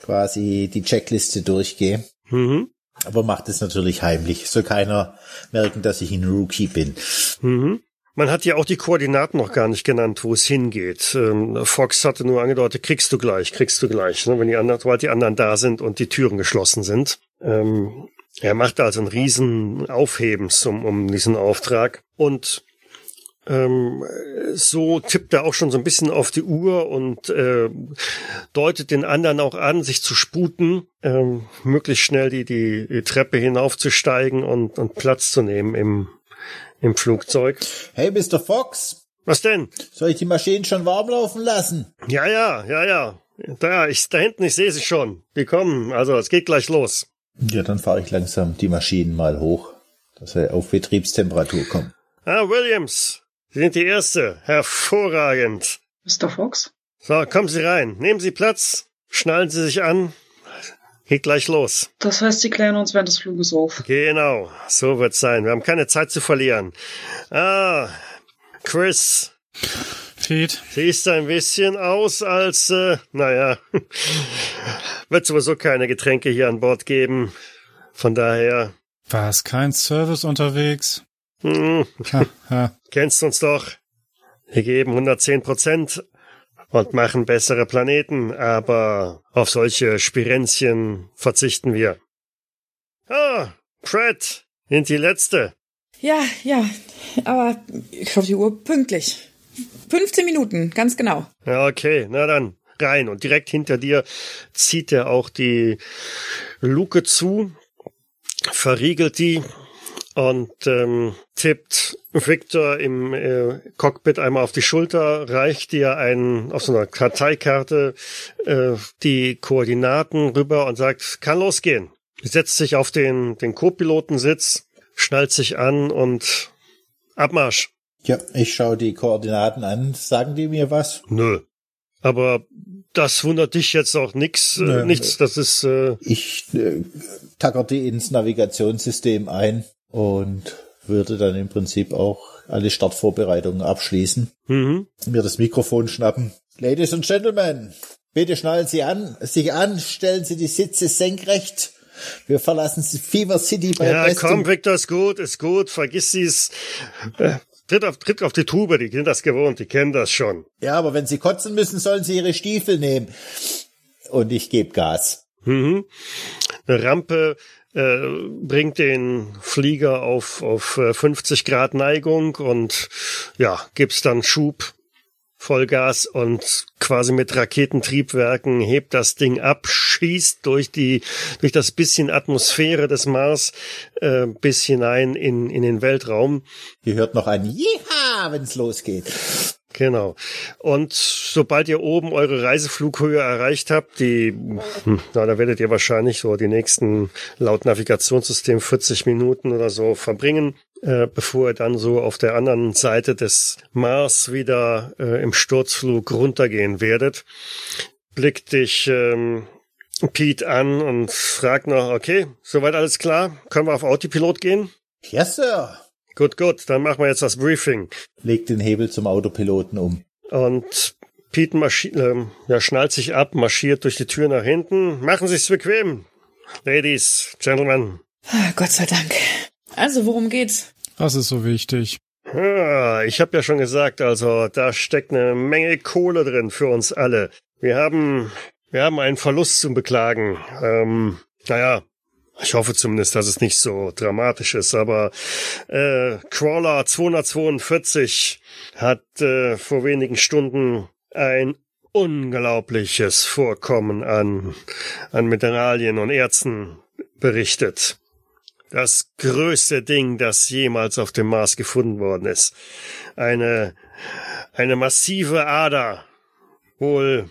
quasi die Checkliste durchgehe. Mhm. Aber macht es natürlich heimlich. Soll keiner merken, dass ich ein Rookie bin. Mhm. Man hat ja auch die Koordinaten noch gar nicht genannt, wo es hingeht. Ähm, Fox hatte nur angedeutet, kriegst du gleich, kriegst du gleich, ne, wenn die anderen, sobald die anderen da sind und die Türen geschlossen sind. Ähm, er macht also einen riesen Aufhebens um, um diesen Auftrag und ähm, so tippt er auch schon so ein bisschen auf die Uhr und äh, deutet den anderen auch an, sich zu sputen, ähm, möglichst schnell die, die, die Treppe hinaufzusteigen und, und Platz zu nehmen im, im Flugzeug. Hey, Mr. Fox. Was denn? Soll ich die Maschinen schon warm laufen lassen? Ja, ja, ja, ja. Da, ich, da hinten, ich sehe sie schon. Die kommen, also es geht gleich los. Ja, dann fahre ich langsam die Maschinen mal hoch, dass wir auf Betriebstemperatur kommen. Ah, Williams, Sie sind die Erste. Hervorragend. Mr. Fox? So, kommen Sie rein. Nehmen Sie Platz. Schnallen Sie sich an. Geht gleich los. Das heißt, Sie klären uns während des Fluges auf. Genau, so wird's sein. Wir haben keine Zeit zu verlieren. Ah, Chris. Pete. Siehst ein bisschen aus als, äh, naja, *laughs* wird sowieso keine Getränke hier an Bord geben. Von daher. War es kein Service unterwegs? Hm. Ha, ha. Kennst uns doch. Wir geben 110 Prozent und machen bessere Planeten, aber auf solche Spirenzchen verzichten wir. Ah, Fred, sind die Letzte. Ja, ja, aber ich hoffe, die Uhr pünktlich. 15 Minuten, ganz genau. Ja, okay, na dann rein. Und direkt hinter dir zieht er auch die Luke zu, verriegelt die und ähm, tippt Victor im äh, Cockpit einmal auf die Schulter, reicht dir ein, auf so einer Karteikarte äh, die Koordinaten rüber und sagt, kann losgehen. Setzt sich auf den, den Co-Pilotensitz, schnallt sich an und Abmarsch. Ja, ich schaue die Koordinaten an. Sagen die mir was? Nö. Aber das wundert dich jetzt auch nix, äh, nichts. Das ist. Äh ich äh, tacker die ins Navigationssystem ein und würde dann im Prinzip auch alle Startvorbereitungen abschließen. Mhm. Mir das Mikrofon schnappen. Ladies and Gentlemen, bitte schnallen Sie an, sich an, stellen Sie die Sitze senkrecht. Wir verlassen Fever City bei Ja, komm, Victor, ist gut, ist gut. Vergiss dies. Äh, tritt auf, tritt auf die Tube, die sind das gewohnt, die kennen das schon. Ja, aber wenn sie kotzen müssen, sollen sie ihre Stiefel nehmen. Und ich gebe Gas. Mhm. Eine Rampe äh, bringt den Flieger auf, auf 50 äh, Grad Neigung und ja, gibt's dann Schub, Vollgas und quasi mit Raketentriebwerken hebt das Ding ab, schießt durch die, durch das bisschen Atmosphäre des Mars äh, bis hinein in, in den Weltraum. Ihr hört noch ein Jiha, wenn's losgeht. Genau. Und sobald ihr oben eure Reiseflughöhe erreicht habt, die, hm, na, da werdet ihr wahrscheinlich so die nächsten laut Navigationssystem 40 Minuten oder so verbringen, äh, bevor ihr dann so auf der anderen Seite des Mars wieder äh, im Sturzflug runtergehen werdet. Blickt dich ähm, Pete an und fragt noch, okay, soweit alles klar? Können wir auf Autopilot gehen? Ja, Sir. Gut, gut, dann machen wir jetzt das Briefing. Legt den Hebel zum Autopiloten um. Und Pete äh, ja, schnallt sich ab, marschiert durch die Tür nach hinten. Machen Sie es bequem. Ladies, Gentlemen. Ah, Gott sei Dank. Also, worum geht's? Was ist so wichtig? Ja, ich habe ja schon gesagt, also da steckt eine Menge Kohle drin für uns alle. Wir haben, wir haben einen Verlust zu beklagen. Ähm, naja, ich hoffe zumindest, dass es nicht so dramatisch ist, aber äh, Crawler 242 hat äh, vor wenigen Stunden ein unglaubliches Vorkommen an, an Mineralien und Erzen berichtet. Das größte Ding, das jemals auf dem Mars gefunden worden ist. Eine, eine massive Ader, wohl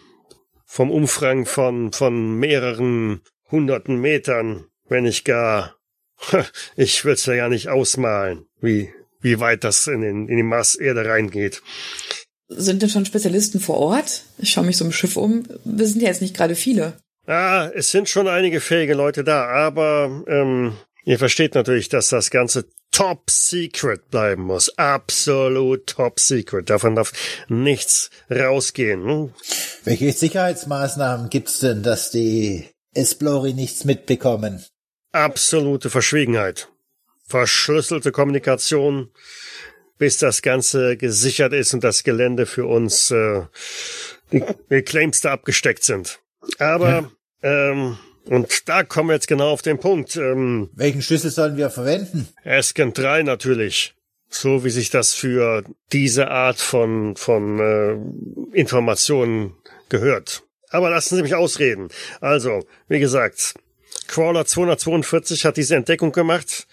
vom Umfang von, von mehreren hunderten Metern wenn nicht gar, *laughs* ich will's ja gar nicht ausmalen, wie, wie weit das in, den, in die Marserde reingeht. Sind denn schon Spezialisten vor Ort? Ich schaue mich so im Schiff um. Wir sind ja jetzt nicht gerade viele. Ah, es sind schon einige fähige Leute da, aber ähm, ihr versteht natürlich, dass das Ganze top secret bleiben muss. Absolut top secret. Davon darf nichts rausgehen. Hm? Welche Sicherheitsmaßnahmen gibt's denn, dass die Esplori nichts mitbekommen? Absolute Verschwiegenheit. Verschlüsselte Kommunikation, bis das Ganze gesichert ist und das Gelände für uns äh, die, Claims da abgesteckt sind. Aber ähm, und da kommen wir jetzt genau auf den Punkt. Ähm, Welchen Schlüssel sollen wir verwenden? Asken 3 natürlich. So wie sich das für diese Art von, von äh, Informationen gehört. Aber lassen Sie mich ausreden. Also, wie gesagt, Crawler 242 hat diese Entdeckung gemacht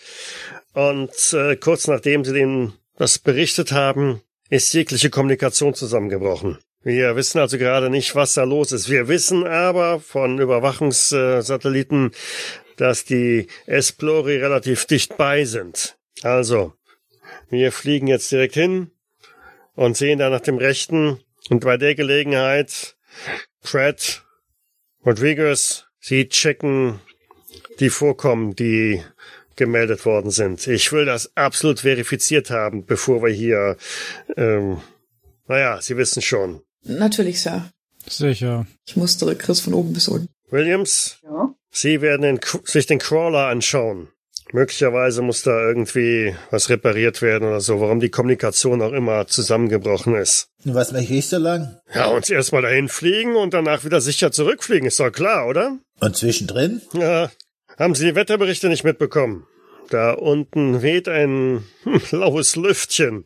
und äh, kurz nachdem sie den das berichtet haben, ist jegliche Kommunikation zusammengebrochen. Wir wissen also gerade nicht, was da los ist. Wir wissen aber von Überwachungssatelliten, dass die Esplori relativ dicht bei sind. Also, wir fliegen jetzt direkt hin und sehen da nach dem Rechten und bei der Gelegenheit Pratt, Rodriguez, sie checken die vorkommen, die gemeldet worden sind. Ich will das absolut verifiziert haben, bevor wir hier, ähm, naja, Sie wissen schon. Natürlich, Sir. Sicher. Ich musste Chris von oben bis unten. Williams? Ja? Sie werden den, sich den Crawler anschauen. Möglicherweise muss da irgendwie was repariert werden oder so, warum die Kommunikation auch immer zusammengebrochen ist. Was möchte ich so lang? Ja, uns erstmal dahin fliegen und danach wieder sicher zurückfliegen, ist doch klar, oder? Und zwischendrin? Ja, haben Sie die Wetterberichte nicht mitbekommen? Da unten weht ein *laughs* laues Lüftchen.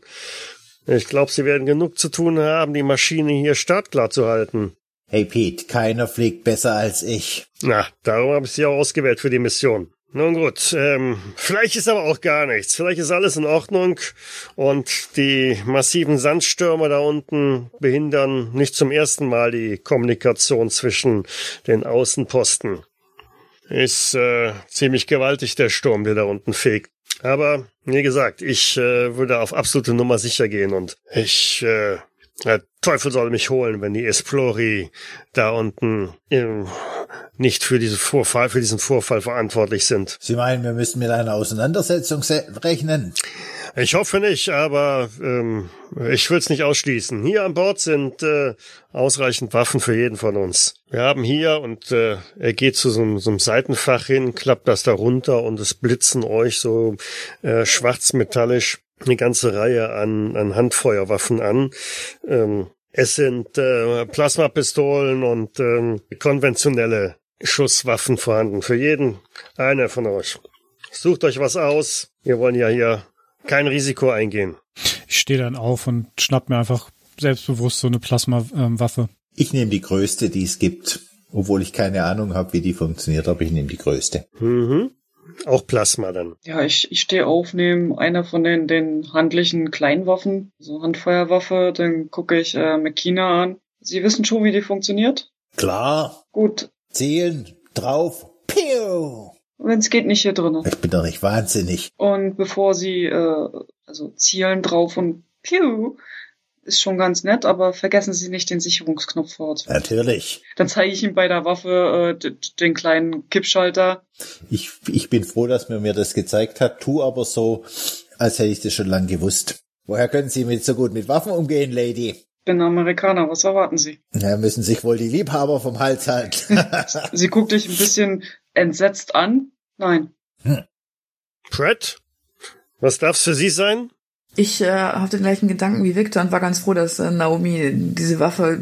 Ich glaube, Sie werden genug zu tun haben, die Maschine hier startklar zu halten. Hey Pete, keiner fliegt besser als ich. Na, darum habe ich Sie auch ausgewählt für die Mission. Nun gut, ähm, vielleicht ist aber auch gar nichts. Vielleicht ist alles in Ordnung und die massiven Sandstürme da unten behindern nicht zum ersten Mal die Kommunikation zwischen den Außenposten. Ist äh, ziemlich gewaltig, der Sturm, der da unten fegt. Aber, wie gesagt, ich äh, würde auf absolute Nummer sicher gehen und ich, äh, der Teufel soll mich holen, wenn die Esplori da unten äh, nicht für diesen Vorfall, für diesen Vorfall verantwortlich sind. Sie meinen, wir müssen mit einer Auseinandersetzung rechnen? Ich hoffe nicht, aber ähm, ich will es nicht ausschließen. Hier an Bord sind äh, ausreichend Waffen für jeden von uns. Wir haben hier und äh, er geht zu so, so einem Seitenfach hin, klappt das da runter und es blitzen euch so äh, schwarzmetallisch eine ganze Reihe an, an Handfeuerwaffen an. Ähm, es sind äh, Plasmapistolen und ähm, konventionelle Schusswaffen vorhanden. Für jeden eine von euch. Sucht euch was aus. Wir wollen ja hier kein Risiko eingehen. Ich stehe dann auf und schnapp mir einfach selbstbewusst so eine Plasmawaffe. Ich nehme die größte, die es gibt. Obwohl ich keine Ahnung habe, wie die funktioniert, aber ich nehme die größte. Mhm. Auch Plasma dann. Ja, ich, ich stehe auf, nehme einer von den, den handlichen Kleinwaffen, so Handfeuerwaffe, dann gucke ich äh, Mekina an. Sie wissen schon, wie die funktioniert? Klar. Gut. Zielen, drauf, piu. Wenn es geht, nicht hier drinnen. Ich bin doch nicht wahnsinnig. Und bevor sie, äh, also zielen drauf und piu, ist schon ganz nett, aber vergessen Sie nicht den Sicherungsknopf fort. Natürlich. Dann zeige ich ihm bei der Waffe äh, den kleinen Kippschalter. Ich, ich bin froh, dass mir mir das gezeigt hat, tu aber so, als hätte ich das schon lang gewusst. Woher können Sie mit so gut mit Waffen umgehen, Lady? bin Amerikaner, was erwarten Sie? Ja, müssen sich wohl die Liebhaber vom Hals halten. *laughs* Sie guckt dich ein bisschen entsetzt an. Nein. Hm. Pratt, was darf's für Sie sein? Ich äh, habe den gleichen Gedanken wie Victor und war ganz froh, dass äh, Naomi diese Waffe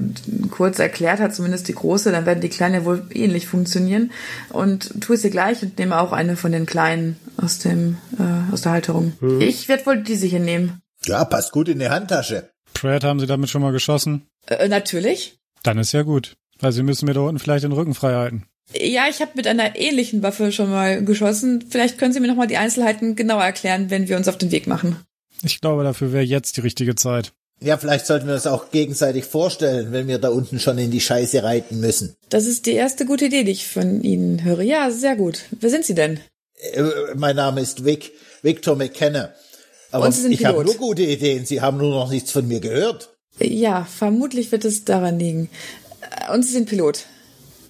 kurz erklärt hat, zumindest die große. Dann werden die kleinen ja wohl ähnlich funktionieren. Und tue es ihr gleich und nehme auch eine von den kleinen aus dem äh, aus der Halterung. Hm. Ich werde wohl diese hier nehmen. Ja, passt gut in die Handtasche. Pratt, haben Sie damit schon mal geschossen? Äh, natürlich. Dann ist ja gut. Weil Sie müssen mir da unten vielleicht den Rücken frei halten. Ja, ich habe mit einer ähnlichen Waffe schon mal geschossen. Vielleicht können Sie mir noch mal die Einzelheiten genauer erklären, wenn wir uns auf den Weg machen. Ich glaube, dafür wäre jetzt die richtige Zeit. Ja, vielleicht sollten wir uns auch gegenseitig vorstellen, wenn wir da unten schon in die Scheiße reiten müssen. Das ist die erste gute Idee, die ich von Ihnen höre. Ja, sehr gut. Wer sind Sie denn? Äh, mein Name ist Vic, Victor McKenna. Aber ich habe nur gute Ideen. Sie haben nur noch nichts von mir gehört. Ja, vermutlich wird es daran liegen. Und Sie sind Pilot.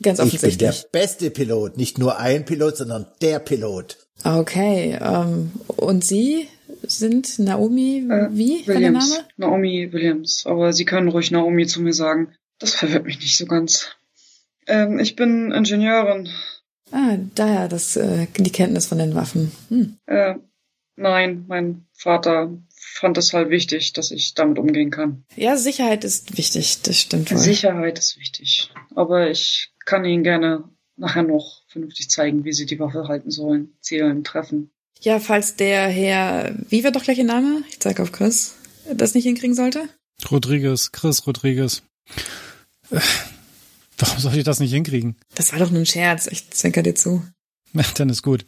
Ganz offensichtlich. Ich bin der beste Pilot. Nicht nur ein Pilot, sondern der Pilot. Okay. Ähm, und Sie? sind Naomi, äh, wie war der Name? Naomi Williams, aber Sie können ruhig Naomi zu mir sagen. Das verwirrt mich nicht so ganz. Ähm, ich bin Ingenieurin. Ah, daher das, äh, die Kenntnis von den Waffen. Hm. Äh, nein, mein Vater fand es halt wichtig, dass ich damit umgehen kann. Ja, Sicherheit ist wichtig, das stimmt wohl. Sicherheit ist wichtig. Aber ich kann Ihnen gerne nachher noch vernünftig zeigen, wie Sie die Waffe halten sollen, zählen, treffen. Ja, falls der Herr, wie wird doch gleich Ihr Name? Ich zeige auf Chris, das nicht hinkriegen sollte? Rodriguez, Chris Rodriguez. Äh, warum soll ich das nicht hinkriegen? Das war doch nur ein Scherz, ich zwinker dir zu. *laughs* Dann ist gut.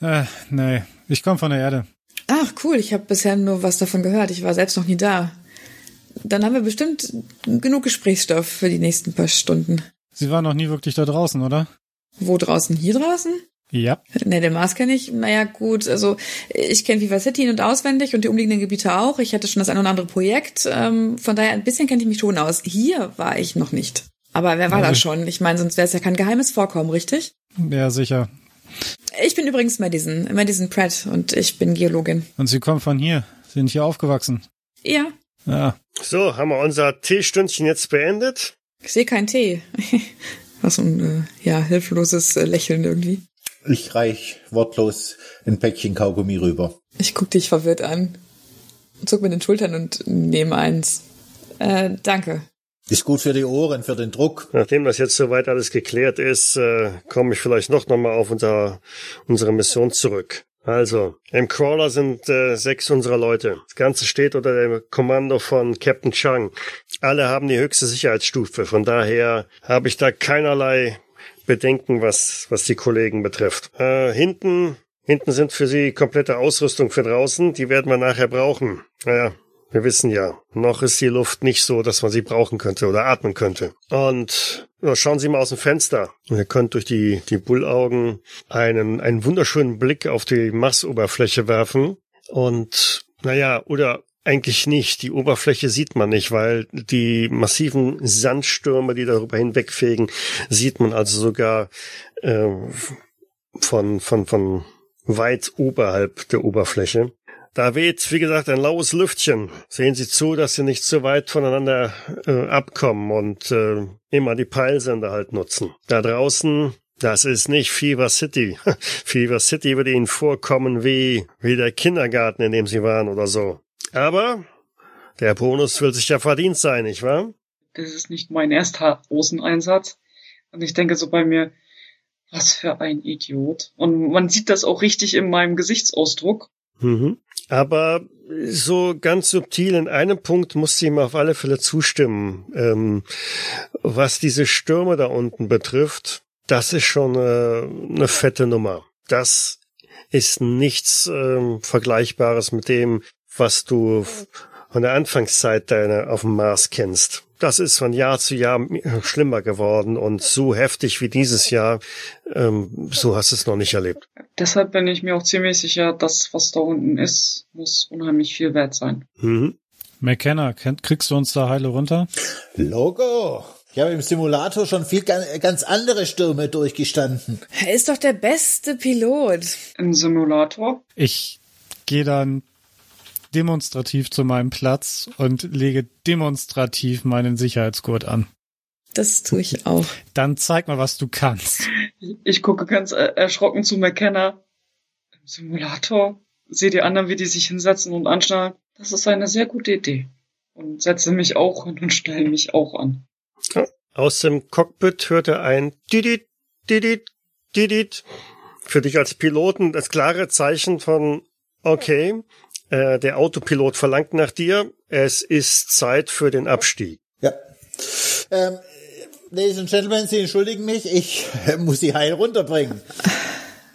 Äh, nee, ich komme von der Erde. Ach, cool, ich habe bisher nur was davon gehört. Ich war selbst noch nie da. Dann haben wir bestimmt genug Gesprächsstoff für die nächsten paar Stunden. Sie waren noch nie wirklich da draußen, oder? Wo draußen? Hier draußen? Ja. Ne, den Mars kenne ich. Naja, gut, also ich kenne Viva City in- und auswendig und die umliegenden Gebiete auch. Ich hatte schon das ein oder andere Projekt. Ähm, von daher, ein bisschen kenne ich mich schon aus. Hier war ich noch nicht. Aber wer war also, da schon? Ich meine, sonst wäre es ja kein geheimes Vorkommen, richtig? Ja, sicher. Ich bin übrigens Madison, Madison Pratt und ich bin Geologin. Und Sie kommen von hier? Sind hier aufgewachsen? Ja. Ja. So, haben wir unser Teestündchen jetzt beendet? Ich sehe keinen Tee. *laughs* Was ein, äh, ja, hilfloses äh, Lächeln irgendwie. Ich reich wortlos ein Päckchen Kaugummi rüber. Ich guck dich verwirrt an, zuck mit den Schultern und nehme eins. Äh, danke. Ist gut für die Ohren, für den Druck. Nachdem das jetzt soweit alles geklärt ist, äh, komme ich vielleicht noch nochmal auf unser, unsere Mission zurück. Also, im Crawler sind äh, sechs unserer Leute. Das Ganze steht unter dem Kommando von Captain Chang. Alle haben die höchste Sicherheitsstufe. Von daher habe ich da keinerlei Bedenken, was, was die Kollegen betrifft. Äh, hinten, hinten sind für sie komplette Ausrüstung für draußen. Die werden wir nachher brauchen. Naja, wir wissen ja, noch ist die Luft nicht so, dass man sie brauchen könnte oder atmen könnte. Und schauen Sie mal aus dem Fenster. Ihr könnt durch die, die Bullaugen einen, einen wunderschönen Blick auf die Marsoberfläche werfen. Und naja, oder eigentlich nicht. Die Oberfläche sieht man nicht, weil die massiven Sandstürme, die darüber hinwegfegen, sieht man also sogar äh, von, von, von weit oberhalb der Oberfläche. Da weht, wie gesagt, ein laues Lüftchen. Sehen Sie zu, dass Sie nicht zu weit voneinander äh, abkommen und äh, immer die Peilsender halt nutzen. Da draußen, das ist nicht Fever City. *laughs* Fever City würde Ihnen vorkommen wie, wie der Kindergarten, in dem Sie waren oder so. Aber der Bonus will sich ja verdient sein, nicht wahr? Das ist nicht mein erster Außeneinsatz. Und ich denke so bei mir, was für ein Idiot. Und man sieht das auch richtig in meinem Gesichtsausdruck. Mhm. Aber so ganz subtil in einem Punkt musste ich ihm auf alle Fälle zustimmen. Ähm, was diese Stürme da unten betrifft, das ist schon äh, eine fette Nummer. das ist nichts ähm, Vergleichbares mit dem, was du von der Anfangszeit deiner auf dem Mars kennst. Das ist von Jahr zu Jahr schlimmer geworden und so heftig wie dieses Jahr, ähm, so hast du es noch nicht erlebt. Deshalb bin ich mir auch ziemlich sicher, das, was da unten ist, muss unheimlich viel wert sein. Mhm. McKenna, kriegst du uns da heile runter? Logo! Ich habe im Simulator schon viel ganz andere Stürme durchgestanden. Er ist doch der beste Pilot. Im Simulator? Ich gehe dann demonstrativ zu meinem Platz und lege demonstrativ meinen Sicherheitsgurt an. Das tue ich auch. Dann zeig mal, was du kannst. Ich gucke ganz erschrocken zu McKenna. Im Simulator sehe die anderen, wie die sich hinsetzen und anschnallen. Das ist eine sehr gute Idee. Und setze mich auch hin und stelle mich auch an. Aus dem Cockpit hörte ein Didit, Didit, Didit. Für dich als Piloten das klare Zeichen von okay, äh, der Autopilot verlangt nach dir. Es ist Zeit für den Abstieg. Ja. Ähm, Ladies and Gentlemen, Sie entschuldigen mich, ich muss Sie heil runterbringen.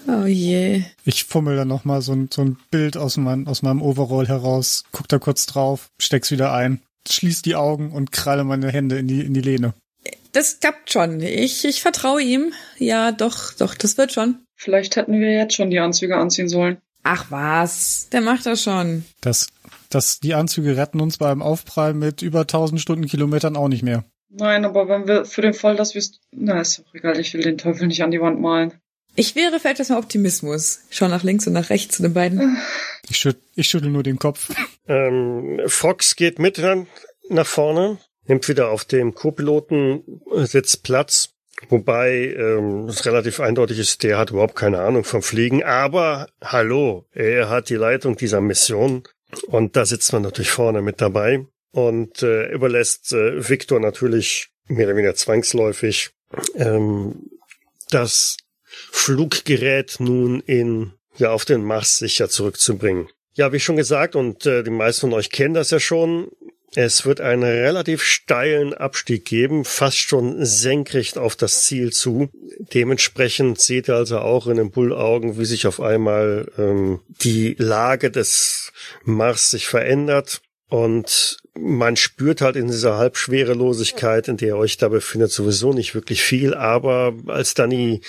Oh je. Ich fummel dann nochmal so ein, so ein Bild aus, mein, aus meinem Overall heraus, guck da kurz drauf, steck's wieder ein, schließ die Augen und kralle meine Hände in die, in die Lehne. Das klappt schon. Ich, ich vertraue ihm. Ja, doch, doch, das wird schon. Vielleicht hätten wir jetzt schon die Anzüge anziehen sollen. Ach was, der macht das schon. Das, das, die Anzüge retten uns beim Aufprall mit über 1000 Stundenkilometern auch nicht mehr. Nein, aber wenn wir für den Fall, dass wir es, na, ist doch egal, ich will den Teufel nicht an die Wand malen. Ich wäre für etwas mehr Optimismus. Schau nach links und nach rechts zu den beiden. Ich, schüt, ich schüttel nur den Kopf. Ähm, Fox geht mit nach vorne, nimmt wieder auf dem Co-Piloten Sitz Platz. Wobei ähm, es relativ eindeutig ist, der hat überhaupt keine Ahnung vom Fliegen. Aber hallo, er hat die Leitung dieser Mission und da sitzt man natürlich vorne mit dabei und äh, überlässt äh, Victor natürlich mehr oder weniger zwangsläufig ähm, das Fluggerät nun in ja auf den Mars sicher zurückzubringen. Ja, wie schon gesagt, und äh, die meisten von euch kennen das ja schon, es wird einen relativ steilen Abstieg geben, fast schon senkrecht auf das Ziel zu. Dementsprechend seht ihr also auch in den Bullaugen, wie sich auf einmal ähm, die Lage des Mars sich verändert. Und man spürt halt in dieser Halbschwerelosigkeit, in der ihr euch da befindet, sowieso nicht wirklich viel. Aber als dann die,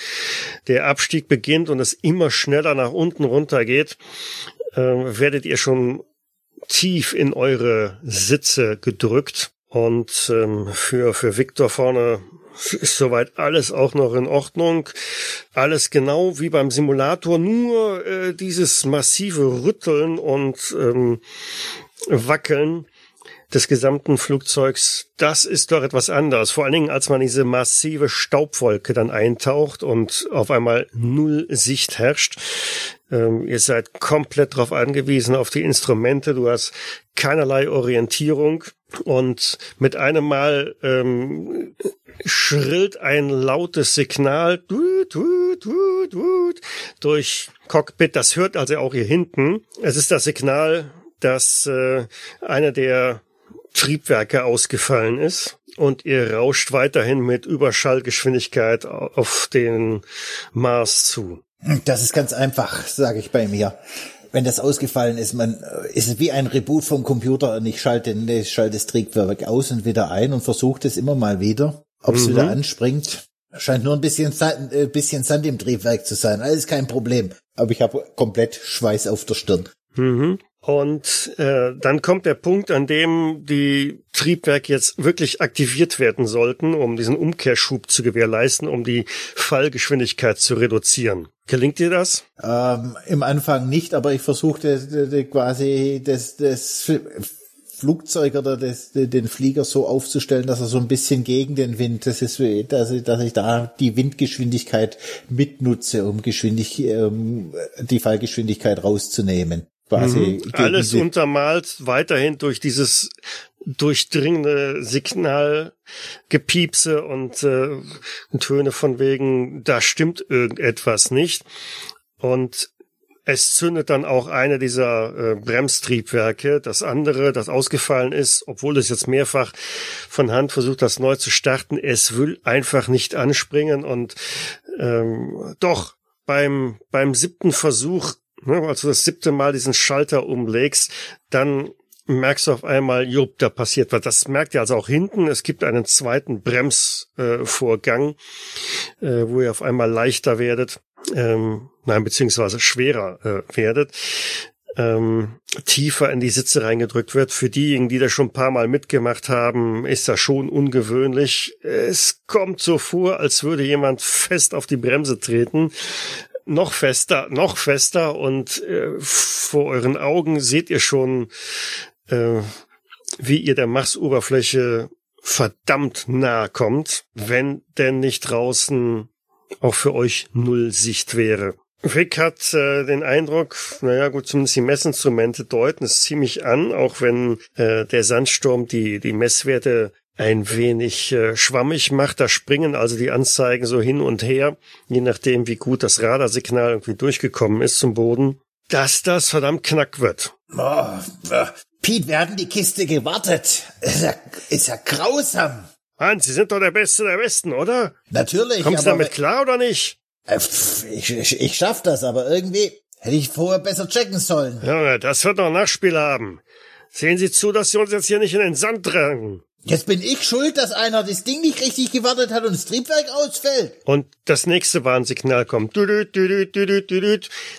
der Abstieg beginnt und es immer schneller nach unten runter geht, äh, werdet ihr schon tief in eure Sitze gedrückt. Und ähm, für, für Victor vorne ist soweit alles auch noch in Ordnung. Alles genau wie beim Simulator, nur äh, dieses massive Rütteln und ähm, Wackeln des gesamten Flugzeugs, das ist doch etwas anders. Vor allen Dingen, als man diese massive Staubwolke dann eintaucht und auf einmal null Sicht herrscht. Ähm, ihr seid komplett darauf angewiesen, auf die Instrumente. Du hast keinerlei Orientierung und mit einem Mal ähm, schrillt ein lautes Signal tut, tut, tut, tut, durch Cockpit. Das hört also auch hier hinten. Es ist das Signal, dass äh, einer der Triebwerke ausgefallen ist und ihr rauscht weiterhin mit Überschallgeschwindigkeit auf den Mars zu. Das ist ganz einfach, sage ich bei mir. Wenn das ausgefallen ist, man ist es wie ein Reboot vom Computer und ich schalte, ich schalte das Triebwerk aus und wieder ein und versuche es immer mal wieder, ob es mhm. wieder anspringt. Scheint nur ein bisschen Sand, äh, bisschen Sand im Triebwerk zu sein. Alles kein Problem. Aber ich habe komplett Schweiß auf der Stirn. Mhm. Und äh, dann kommt der Punkt, an dem die Triebwerke jetzt wirklich aktiviert werden sollten, um diesen Umkehrschub zu gewährleisten, um die Fallgeschwindigkeit zu reduzieren. Gelingt dir das? Ähm, Im Anfang nicht, aber ich versuchte quasi das, das Flugzeug oder das, den Flieger so aufzustellen, dass er so ein bisschen gegen den Wind, das ist, dass ich, dass ich da die Windgeschwindigkeit mitnutze, um Geschwindig, um die Fallgeschwindigkeit rauszunehmen quasi. Mhm. Alles untermalt weiterhin durch dieses durchdringende Signalgepiepse und äh, Töne von wegen, da stimmt irgendetwas nicht. Und es zündet dann auch eine dieser äh, Bremstriebwerke. Das andere, das ausgefallen ist, obwohl es jetzt mehrfach von Hand versucht, das neu zu starten, es will einfach nicht anspringen und ähm, doch beim, beim siebten Versuch, ne, also das siebte Mal diesen Schalter umlegst, dann merkst du auf einmal, jupp, da passiert was. Das merkt ihr also auch hinten. Es gibt einen zweiten Bremsvorgang, äh, äh, wo ihr auf einmal leichter werdet, ähm, nein, beziehungsweise schwerer äh, werdet ähm, tiefer in die Sitze reingedrückt wird. Für diejenigen, die das schon ein paar Mal mitgemacht haben, ist das schon ungewöhnlich. Es kommt so vor, als würde jemand fest auf die Bremse treten. Noch fester, noch fester und äh, vor euren Augen seht ihr schon, äh, wie ihr der Marsoberfläche verdammt nahe kommt, wenn denn nicht draußen auch für euch null Sicht wäre. Rick hat äh, den Eindruck, naja gut, zumindest die Messinstrumente deuten es ziemlich an, auch wenn äh, der Sandsturm die, die Messwerte ein wenig äh, schwammig macht. Da springen also die Anzeigen so hin und her, je nachdem, wie gut das Radarsignal irgendwie durchgekommen ist zum Boden, dass das verdammt knack wird. Oh, äh, Pete, wir hatten die Kiste gewartet. Ist ja, ist ja grausam. Hans, Sie sind doch der Beste der Besten, oder? Natürlich. Kommst du damit klar oder nicht? Äh, ich, ich, ich schaff das, aber irgendwie hätte ich vorher besser checken sollen. Junge, das wird noch Nachspiel haben. Sehen Sie zu, dass Sie uns jetzt hier nicht in den Sand drängen. Jetzt bin ich schuld, dass einer das Ding nicht richtig gewartet hat und das Triebwerk ausfällt. Und das nächste Warnsignal kommt.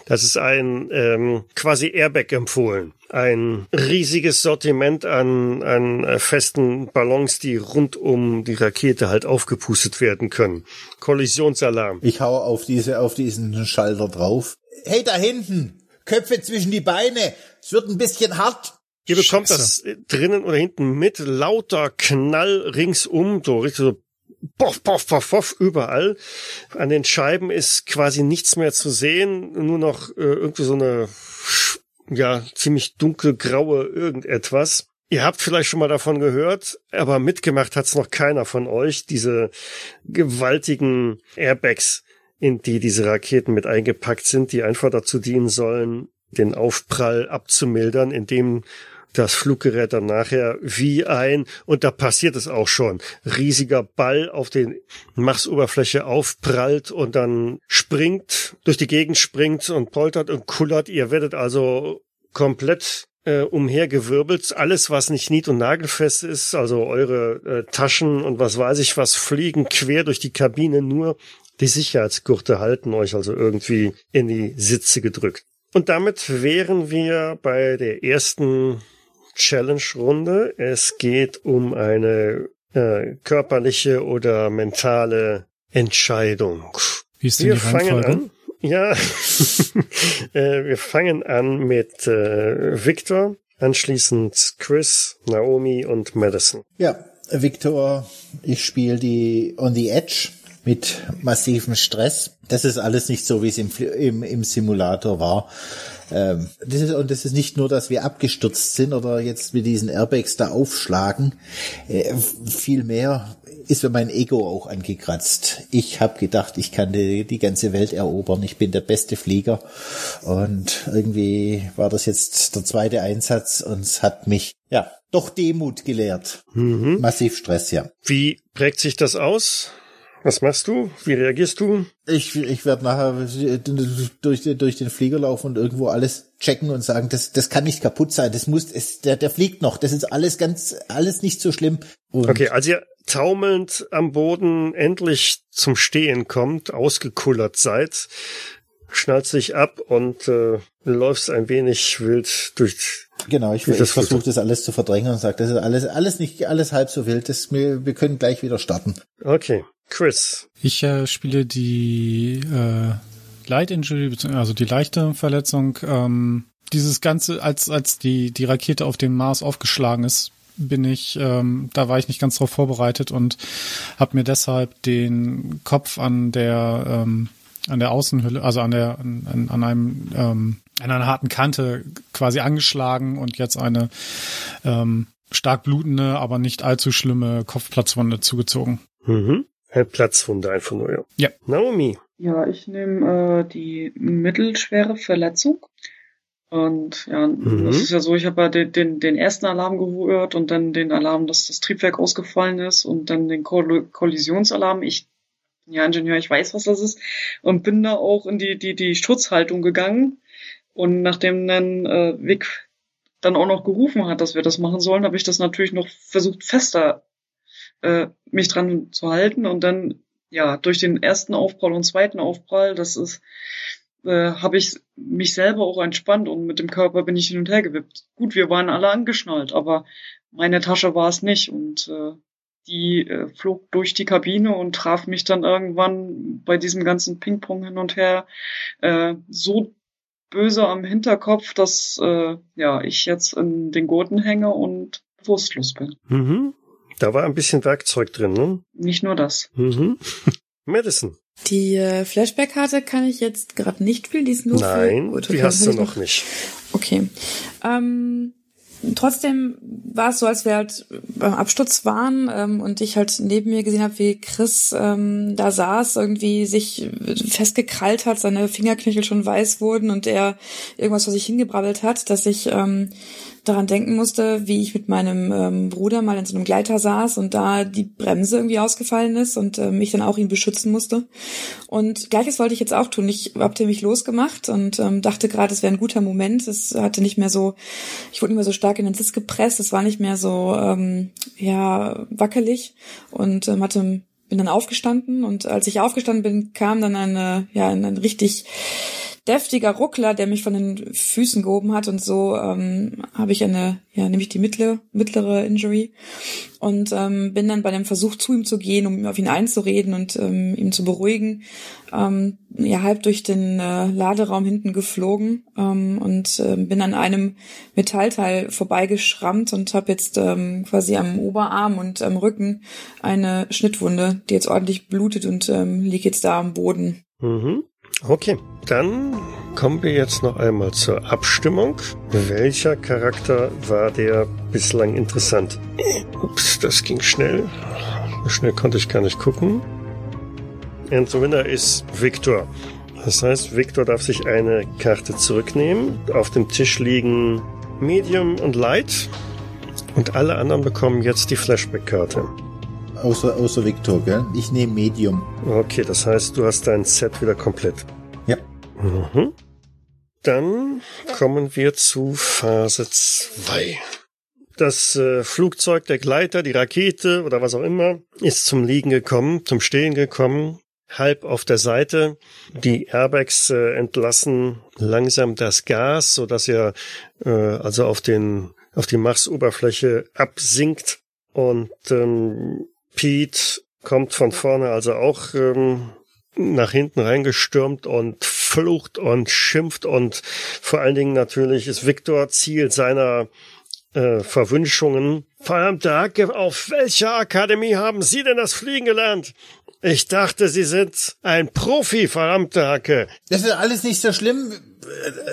Das ist ein ähm, quasi Airbag empfohlen. Ein riesiges Sortiment an, an festen Ballons, die rund um die Rakete halt aufgepustet werden können. Kollisionsalarm. Ich hau auf diese, auf diesen Schalter drauf. Hey, da hinten! Köpfe zwischen die Beine! Es wird ein bisschen hart. Ihr bekommt Scheiße. das drinnen oder hinten mit lauter Knall ringsum, so richtig so poff, poff, poff, poff, überall. An den Scheiben ist quasi nichts mehr zu sehen, nur noch äh, irgendwie so eine, ja, ziemlich dunkelgraue irgendetwas. Ihr habt vielleicht schon mal davon gehört, aber mitgemacht hat's noch keiner von euch, diese gewaltigen Airbags, in die diese Raketen mit eingepackt sind, die einfach dazu dienen sollen, den Aufprall abzumildern, indem das Fluggerät dann nachher wie ein, und da passiert es auch schon, riesiger Ball auf den Marsoberfläche aufprallt und dann springt, durch die Gegend springt und poltert und kullert. Ihr werdet also komplett äh, umhergewirbelt. Alles, was nicht nied- und nagelfest ist, also eure äh, Taschen und was weiß ich was, fliegen quer durch die Kabine. Nur die Sicherheitsgurte halten euch also irgendwie in die Sitze gedrückt. Und damit wären wir bei der ersten Challenge-Runde. Es geht um eine äh, körperliche oder mentale Entscheidung. Wie ist denn wir die fangen an. Ja, *laughs* äh, wir fangen an mit äh, Victor, anschließend Chris, Naomi und Madison. Ja, Victor, ich spiele die On the Edge mit massivem Stress. Das ist alles nicht so, wie es im, im, im Simulator war. Ähm, das ist, und das ist nicht nur, dass wir abgestürzt sind oder jetzt mit diesen Airbags da aufschlagen. Äh, Vielmehr ist mir mein Ego auch angekratzt. Ich habe gedacht, ich kann die, die ganze Welt erobern. Ich bin der beste Flieger. Und irgendwie war das jetzt der zweite Einsatz und es hat mich, ja, doch Demut gelehrt. Mhm. Massiv Stress, ja. Wie prägt sich das aus? Was machst du? Wie reagierst du? Ich, ich werde nachher durch, durch den Flieger laufen und irgendwo alles checken und sagen, das, das kann nicht kaputt sein. Das muss, es, der, der fliegt noch. Das ist alles ganz, alles nicht so schlimm. Und okay, als ihr taumelnd am Boden endlich zum Stehen kommt, ausgekullert seid, schnallt sich ab und äh, läufst ein wenig wild durch. Genau, ich, ich versuche das alles zu verdrängen und sage, das ist alles, alles nicht, alles halb so wild. Das, wir, wir können gleich wieder starten. Okay. Chris. Ich äh, spiele die äh, Light Injury, also die leichte Verletzung. Ähm, dieses Ganze, als, als die, die Rakete auf dem Mars aufgeschlagen ist, bin ich, ähm, da war ich nicht ganz drauf vorbereitet und habe mir deshalb den Kopf an der ähm, an der Außenhülle, also an der an, an einem ähm, an einer harten Kante quasi angeschlagen und jetzt eine ähm, stark blutende, aber nicht allzu schlimme Kopfplatzwunde zugezogen. Mhm. Ein Platzwunde einfach nur, ja. Ja. Naomi. Ja, ich nehme äh, die mittelschwere Verletzung. Und ja, mhm. das ist ja so, ich habe ja den, den, den ersten Alarm gehört und dann den Alarm, dass das Triebwerk ausgefallen ist und dann den Koll Kollisionsalarm. Ich ja Ingenieur, ich weiß, was das ist. Und bin da auch in die, die, die Schutzhaltung gegangen. Und nachdem dann äh, Vic dann auch noch gerufen hat, dass wir das machen sollen, habe ich das natürlich noch versucht fester äh, mich dran zu halten und dann ja durch den ersten Aufprall und zweiten Aufprall, das ist äh, habe ich mich selber auch entspannt und mit dem Körper bin ich hin und her gewippt. Gut, wir waren alle angeschnallt, aber meine Tasche war es nicht und äh, die äh, flog durch die Kabine und traf mich dann irgendwann bei diesem ganzen Ping-Pong hin und her äh, so böse am Hinterkopf, dass äh, ja ich jetzt in den Gurten hänge und bewusstlos bin. Mhm. Da war ein bisschen Werkzeug drin, ne? Nicht nur das. Mhm. *laughs* Madison. Die äh, Flashback-Karte kann ich jetzt gerade nicht spielen, die ist nur Nein, für... die hast du noch nicht. Okay. Ähm, trotzdem war es so, als wir halt beim Absturz waren ähm, und ich halt neben mir gesehen habe, wie Chris ähm, da saß, irgendwie sich festgekrallt hat, seine Fingerknöchel schon weiß wurden und er irgendwas vor sich hingebrabbelt hat, dass ich ähm, daran denken musste, wie ich mit meinem ähm, Bruder mal in so einem Gleiter saß und da die Bremse irgendwie ausgefallen ist und ähm, ich dann auch ihn beschützen musste. Und gleiches wollte ich jetzt auch tun. Ich hab mich losgemacht und ähm, dachte gerade, es wäre ein guter Moment. Es hatte nicht mehr so, ich wurde nicht mehr so stark in den Sitz gepresst, es war nicht mehr so ähm, ja wackelig und ähm, hatte bin dann aufgestanden und als ich aufgestanden bin, kam dann eine ja ein, ein richtig deftiger Ruckler, der mich von den Füßen gehoben hat und so ähm, habe ich eine, ja, nämlich die mittlere, mittlere Injury und ähm, bin dann bei dem Versuch zu ihm zu gehen, um auf ihn einzureden und ähm, ihm zu beruhigen, ähm, ja halb durch den äh, Laderaum hinten geflogen ähm, und äh, bin an einem Metallteil vorbeigeschrammt und habe jetzt ähm, quasi am Oberarm und am Rücken eine Schnittwunde, die jetzt ordentlich blutet und ähm, liegt jetzt da am Boden. Mhm. Okay, dann kommen wir jetzt noch einmal zur Abstimmung. Welcher Charakter war der bislang interessant? Ups, das ging schnell. So schnell konnte ich gar nicht gucken. And the winner ist Victor. Das heißt, Victor darf sich eine Karte zurücknehmen. Auf dem Tisch liegen Medium und Light. Und alle anderen bekommen jetzt die Flashback-Karte. Außer, außer Victor, gell? Ich nehme Medium. Okay, das heißt, du hast dein Set wieder komplett. Ja. Mhm. Dann kommen wir zu Phase 2. Das äh, Flugzeug, der Gleiter, die Rakete oder was auch immer ist zum Liegen gekommen, zum Stehen gekommen, halb auf der Seite. Die Airbags äh, entlassen langsam das Gas, so dass er äh, also auf den auf die Marsoberfläche absinkt und ähm, Pete kommt von vorne also auch ähm, nach hinten reingestürmt und flucht und schimpft und vor allen Dingen natürlich ist Victor Ziel seiner äh, Verwünschungen. Verdammte Hacke, auf welcher Akademie haben Sie denn das Fliegen gelernt? Ich dachte, Sie sind ein Profi, verdammte Hacke. Das ist alles nicht so schlimm.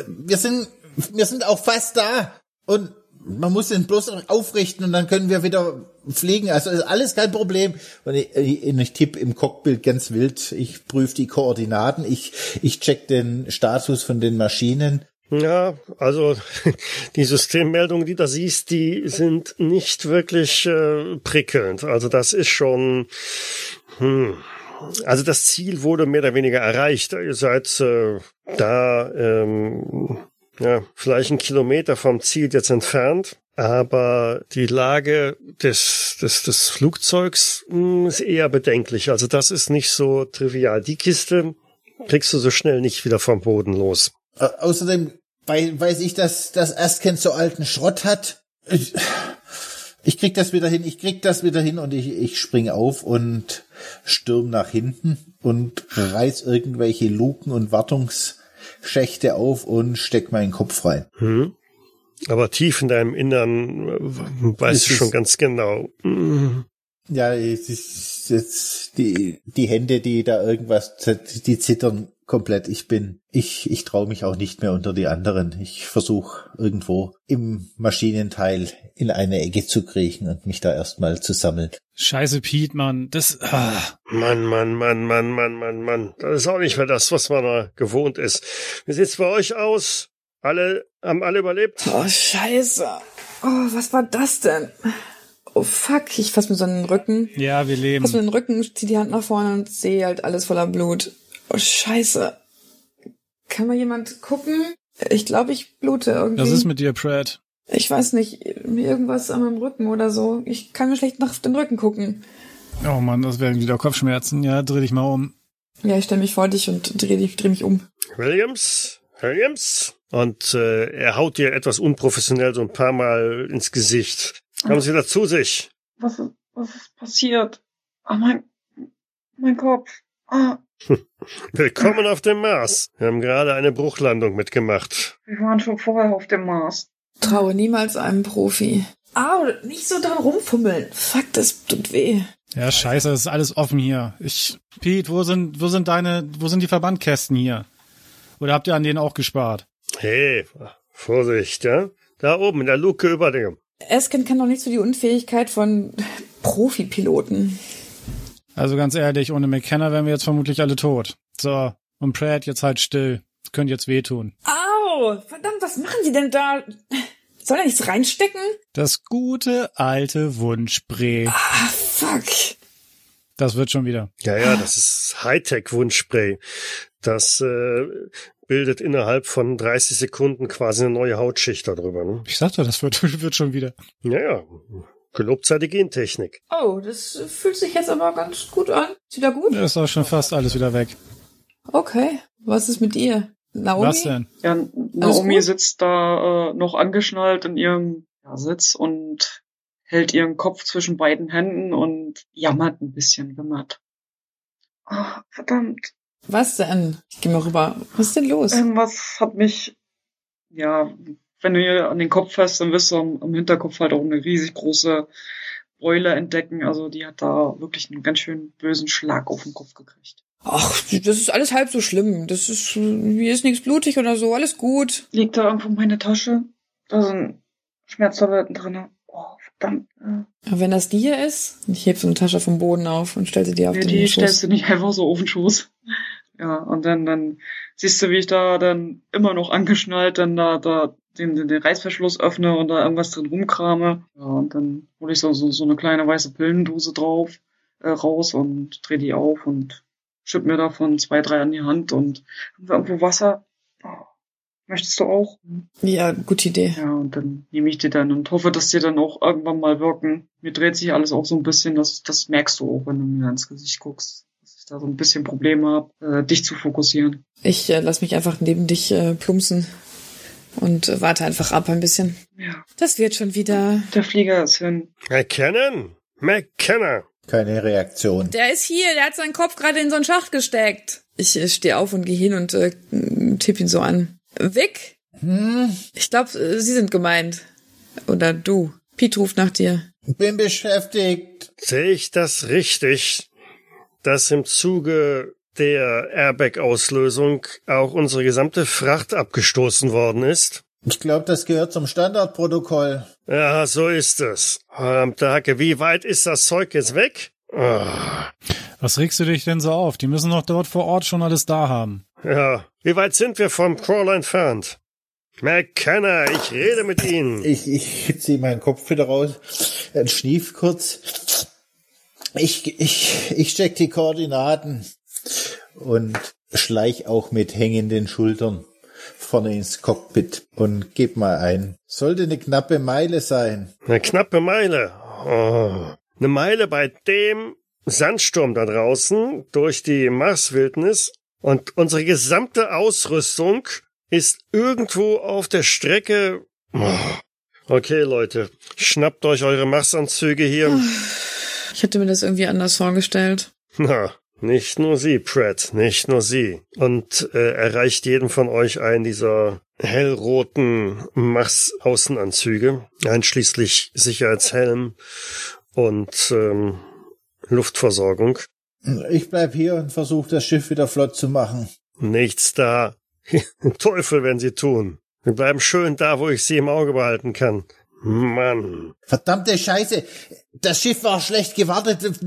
Wir sind, wir sind auch fast da. Und man muss den bloß aufrichten und dann können wir wieder fliegen. Also ist alles kein Problem. Und ich, ich, ich tippe im Cockpit ganz wild. Ich prüfe die Koordinaten. Ich, ich check den Status von den Maschinen. Ja, also *laughs* die Systemmeldungen, die da siehst, die sind nicht wirklich äh, prickelnd. Also das ist schon. Hm. Also das Ziel wurde mehr oder weniger erreicht. Ihr seid äh, da ähm, ja, vielleicht einen Kilometer vom Ziel jetzt entfernt. Aber die Lage des, des, des Flugzeugs mh, hm, ist eher bedenklich. Also das ist nicht so trivial. Die Kiste kriegst du so schnell nicht wieder vom Boden los. Äh, außerdem weil, weiß ich, dass das Asken so alten Schrott hat. Ich, ich krieg das wieder hin, ich krieg das wieder hin und ich, ich spring auf und stürm nach hinten und reiß irgendwelche Luken und Wartungs Schächte auf und steck meinen Kopf rein. Hm. Aber tief in deinem Innern äh, weißt du schon ganz genau. Mhm. Ja, es ist jetzt die, die Hände, die da irgendwas, die zittern komplett. Ich bin, ich, ich traue mich auch nicht mehr unter die anderen. Ich versuche irgendwo im Maschinenteil in eine Ecke zu kriechen und mich da erstmal zu sammeln. Scheiße, Pete, Mann. Das. Ah. Mann, Mann, Mann, Mann, Mann, Mann, Mann. Das ist auch nicht mehr das, was man da gewohnt ist. Wie sieht's bei euch aus? Alle, haben alle überlebt? Oh, scheiße. Oh, was war das denn? Oh fuck, ich fass mir so einen Rücken. Ja, wir leben. Fass mir den Rücken, zieh die Hand nach vorne und sehe halt alles voller Blut. Oh scheiße. Kann mal jemand gucken? Ich glaube, ich blute irgendwie. Was ist mit dir, Pratt? Ich weiß nicht, irgendwas an meinem Rücken oder so. Ich kann mir schlecht nach den Rücken gucken. Oh Mann, das werden wieder Kopfschmerzen. Ja, dreh dich mal um. Ja, ich stelle mich vor dich und dreh, dich, dreh mich um. Williams, Williams. Und äh, er haut dir etwas unprofessionell so ein paar Mal ins Gesicht. Kommen Sie wieder zu sich. Was ist, was ist passiert? Ah, mein, mein Kopf. Ah, Willkommen auf dem Mars. Wir haben gerade eine Bruchlandung mitgemacht. wir waren schon vorher auf dem Mars. Traue niemals einem Profi. Au, nicht so dran rumfummeln. Fuck, das tut weh. Ja, scheiße, das ist alles offen hier. Ich, Pete, wo sind, wo sind deine, wo sind die Verbandkästen hier? Oder habt ihr an denen auch gespart? Hey, Vorsicht, ja? Da oben in der Luke über dem. Esken kann doch nicht so die Unfähigkeit von Profipiloten. Also ganz ehrlich, ohne McKenna wären wir jetzt vermutlich alle tot. So, und Pratt, jetzt halt still. Das könnte jetzt wehtun. Au, verdammt, was machen die denn da? Soll er nichts reinstecken? Das gute alte Wunschspray. Ah, fuck. Das wird schon wieder. Ja, ja, das ist Hightech-Wunschspray. Das äh, bildet innerhalb von 30 Sekunden quasi eine neue Hautschicht darüber. Ne? Ich sagte, das wird, *laughs* wird schon wieder. Ja, ja. Gelobt sei die Gentechnik. Oh, das fühlt sich jetzt aber ganz gut an. Ist wieder gut? Ist auch schon fast alles wieder weg. Okay. Was ist mit ihr? Naomi? Was denn? Ja, Naomi sitzt da äh, noch angeschnallt in ihrem ja, Sitz und hält ihren Kopf zwischen beiden Händen und jammert ein bisschen, wimmert. Ah, verdammt. Was denn? Ich geh mal rüber. Was ist denn los? Irgendwas hat mich, ja, wenn du ihr an den Kopf fährst, dann wirst du am, am Hinterkopf halt auch eine riesig große Beule entdecken. Also die hat da wirklich einen ganz schön bösen Schlag auf den Kopf gekriegt. Ach, das ist alles halb so schlimm. Das ist, hier ist nichts blutig oder so. Alles gut. Liegt da irgendwo meine Tasche? Da sind Schmerztabletten drin. Oh, verdammt. Aber wenn das die hier ist, ich heb so eine Tasche vom Boden auf und stell sie dir auf Ja, den die Schoß. stellst du nicht einfach so auf den Schoß. Ja, und dann, dann siehst du, wie ich da dann immer noch angeschnallt dann da, da den, den, den Reißverschluss öffne und da irgendwas drin rumkrame. Ja, und dann hole ich so, so, so eine kleine weiße Pillendose drauf, äh, raus und dreh die auf und schütt mir davon zwei, drei an die Hand und haben wir irgendwo Wasser? Oh, möchtest du auch? Ja, gute Idee. Ja, und dann nehme ich die dann und hoffe, dass die dann auch irgendwann mal wirken. Mir dreht sich alles auch so ein bisschen, das, das merkst du auch, wenn du mir ins Gesicht guckst. Dass ich da so ein bisschen Probleme habe, äh, dich zu fokussieren. Ich äh, lass mich einfach neben dich äh, plumpsen und äh, warte einfach ab ein bisschen. Ja, Das wird schon wieder. der Flieger ist hin. McKinnon? McKenna. Keine Reaktion. Der ist hier, der hat seinen Kopf gerade in so einen Schacht gesteckt. Ich äh, stehe auf und gehe hin und äh, tipp ihn so an. Vic? Hm, Ich glaube, Sie sind gemeint. Oder du. Pete ruft nach dir. bin beschäftigt. Sehe ich das richtig, dass im Zuge der Airbag-Auslösung auch unsere gesamte Fracht abgestoßen worden ist? Ich glaube, das gehört zum Standardprotokoll. Ja, so ist es. Verdammte Hacke, wie weit ist das Zeug jetzt weg? Ah, Was regst du dich denn so auf? Die müssen doch dort vor Ort schon alles da haben. ja, wie weit sind wir vom Crawler entfernt? McKenna, ich rede mit Ihnen. Ich, ich ziehe meinen Kopf wieder raus, schnief kurz. Ich, ich, ich check die Koordinaten und schleich auch mit hängenden Schultern vorne ins Cockpit und geb mal ein. Sollte eine knappe Meile sein. Eine knappe Meile. Oh. Eine Meile bei dem Sandsturm da draußen durch die Marswildnis und unsere gesamte Ausrüstung ist irgendwo auf der Strecke. Oh. Okay, Leute, schnappt euch eure Marsanzüge hier. Ich hätte mir das irgendwie anders vorgestellt. Na, nicht nur Sie, Pratt, nicht nur Sie. Und äh, erreicht jedem von euch einen dieser hellroten Mars-Außenanzüge, einschließlich Sicherheitshelm und ähm, Luftversorgung. Ich bleib hier und versuche das Schiff wieder flott zu machen. Nichts da. *laughs* Teufel, wenn Sie tun. Wir bleiben schön da, wo ich Sie im Auge behalten kann. Mann. Verdammte Scheiße. Das Schiff war schlecht gewartet.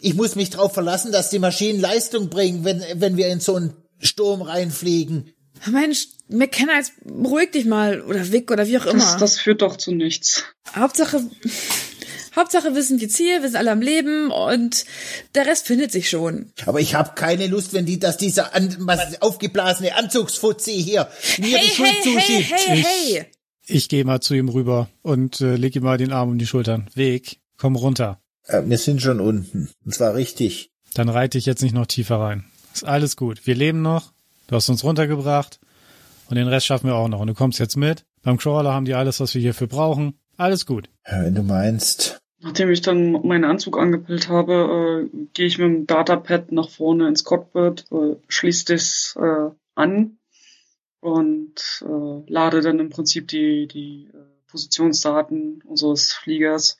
Ich muss mich darauf verlassen, dass die Maschinen Leistung bringen, wenn, wenn wir in so einen Sturm reinfliegen. Mensch, McKenna, jetzt beruhig dich mal. Oder Vic oder wie auch immer. Das, das führt doch zu nichts. Hauptsache, Hauptsache wir sind jetzt hier, wir sind alle am Leben und der Rest findet sich schon. Aber ich habe keine Lust, wenn die, dass dieser an, was, aufgeblasene Anzugsfutzi hier mir hey, die Schuld hey, hey, zuschiebt. hey, hey. Ich gehe mal zu ihm rüber und äh, leg ihm mal den Arm um die Schultern. Weg, komm runter. Äh, wir sind schon unten. Und zwar richtig. Dann reite ich jetzt nicht noch tiefer rein. Ist alles gut. Wir leben noch. Du hast uns runtergebracht. Und den Rest schaffen wir auch noch. Und du kommst jetzt mit. Beim Crawler haben die alles, was wir hierfür brauchen. Alles gut. Ja, Wenn du meinst. Nachdem ich dann meinen Anzug angepillt habe, äh, gehe ich mit dem Datapad nach vorne ins Cockpit, äh, schließe das äh, an und äh, lade dann im Prinzip die, die äh, Positionsdaten unseres Fliegers,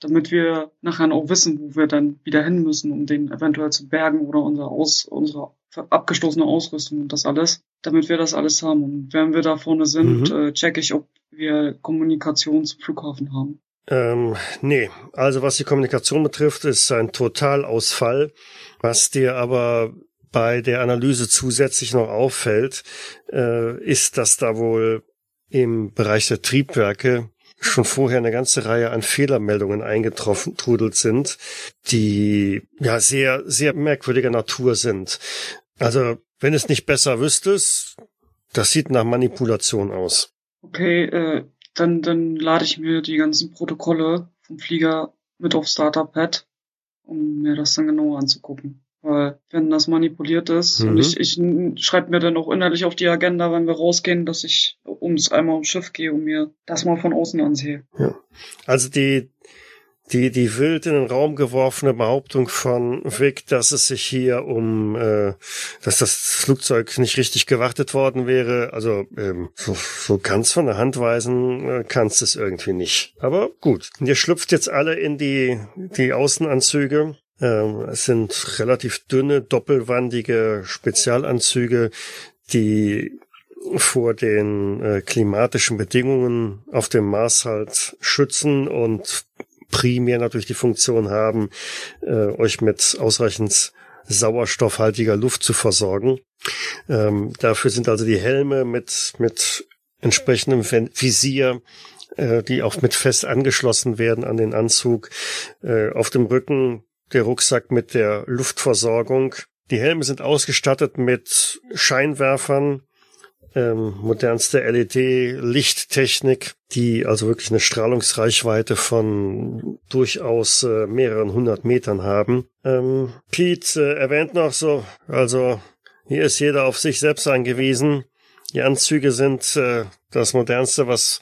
damit wir nachher auch wissen, wo wir dann wieder hin müssen, um den eventuell zu bergen oder unsere, Aus, unsere abgestoßene Ausrüstung und das alles, damit wir das alles haben. Und wenn wir da vorne sind, Mhm. äh, checke ich, ob wir Kommunikation zum Flughafen haben. Ähm, nee, also was die Kommunikation betrifft, ist ein Totalausfall. Was dir aber bei der Analyse zusätzlich noch auffällt, äh, ist, dass da wohl im Bereich der Triebwerke schon vorher eine ganze Reihe an Fehlermeldungen eingetroffen trudelt sind, die ja sehr, sehr merkwürdiger Natur sind. Also, wenn es nicht besser wüsstest, das sieht nach Manipulation aus. Okay, äh, dann, dann lade ich mir die ganzen Protokolle vom Flieger mit aufs Starterpad, um mir das dann genauer anzugucken. Weil wenn das manipuliert ist Mhm. und ich, ich schreibe mir dann auch innerlich auf die Agenda, wenn wir rausgehen, dass ich ums einmal ums Schiff gehe und mir das mal von außen ansehe. Also die, die, die wild in den Raum geworfene Behauptung von Vic, dass es sich hier um, äh, dass das Flugzeug nicht richtig gewartet worden wäre, also ähm, so, so ganz von der Hand weisen äh, kannst es irgendwie nicht. Aber gut, ihr schlüpft jetzt alle in die, die Außenanzüge. Ähm, es sind relativ dünne, doppelwandige Spezialanzüge, die vor den äh, klimatischen Bedingungen auf dem Mars halt schützen und primär natürlich die Funktion haben, äh, euch mit ausreichend sauerstoffhaltiger Luft zu versorgen. Ähm, dafür sind also die Helme mit, mit entsprechendem Visier, äh, die auch mit fest angeschlossen werden an den Anzug. Äh, auf dem Rücken der Rucksack mit der Luftversorgung. Die Helme sind ausgestattet mit Scheinwerfern, ähm, modernste LED-Lichttechnik, die also wirklich eine Strahlungsreichweite von durchaus äh, mehreren hundert Metern haben. Ähm, Pete äh, erwähnt noch so, also hier ist jeder auf sich selbst angewiesen. Die Anzüge sind äh, das modernste, was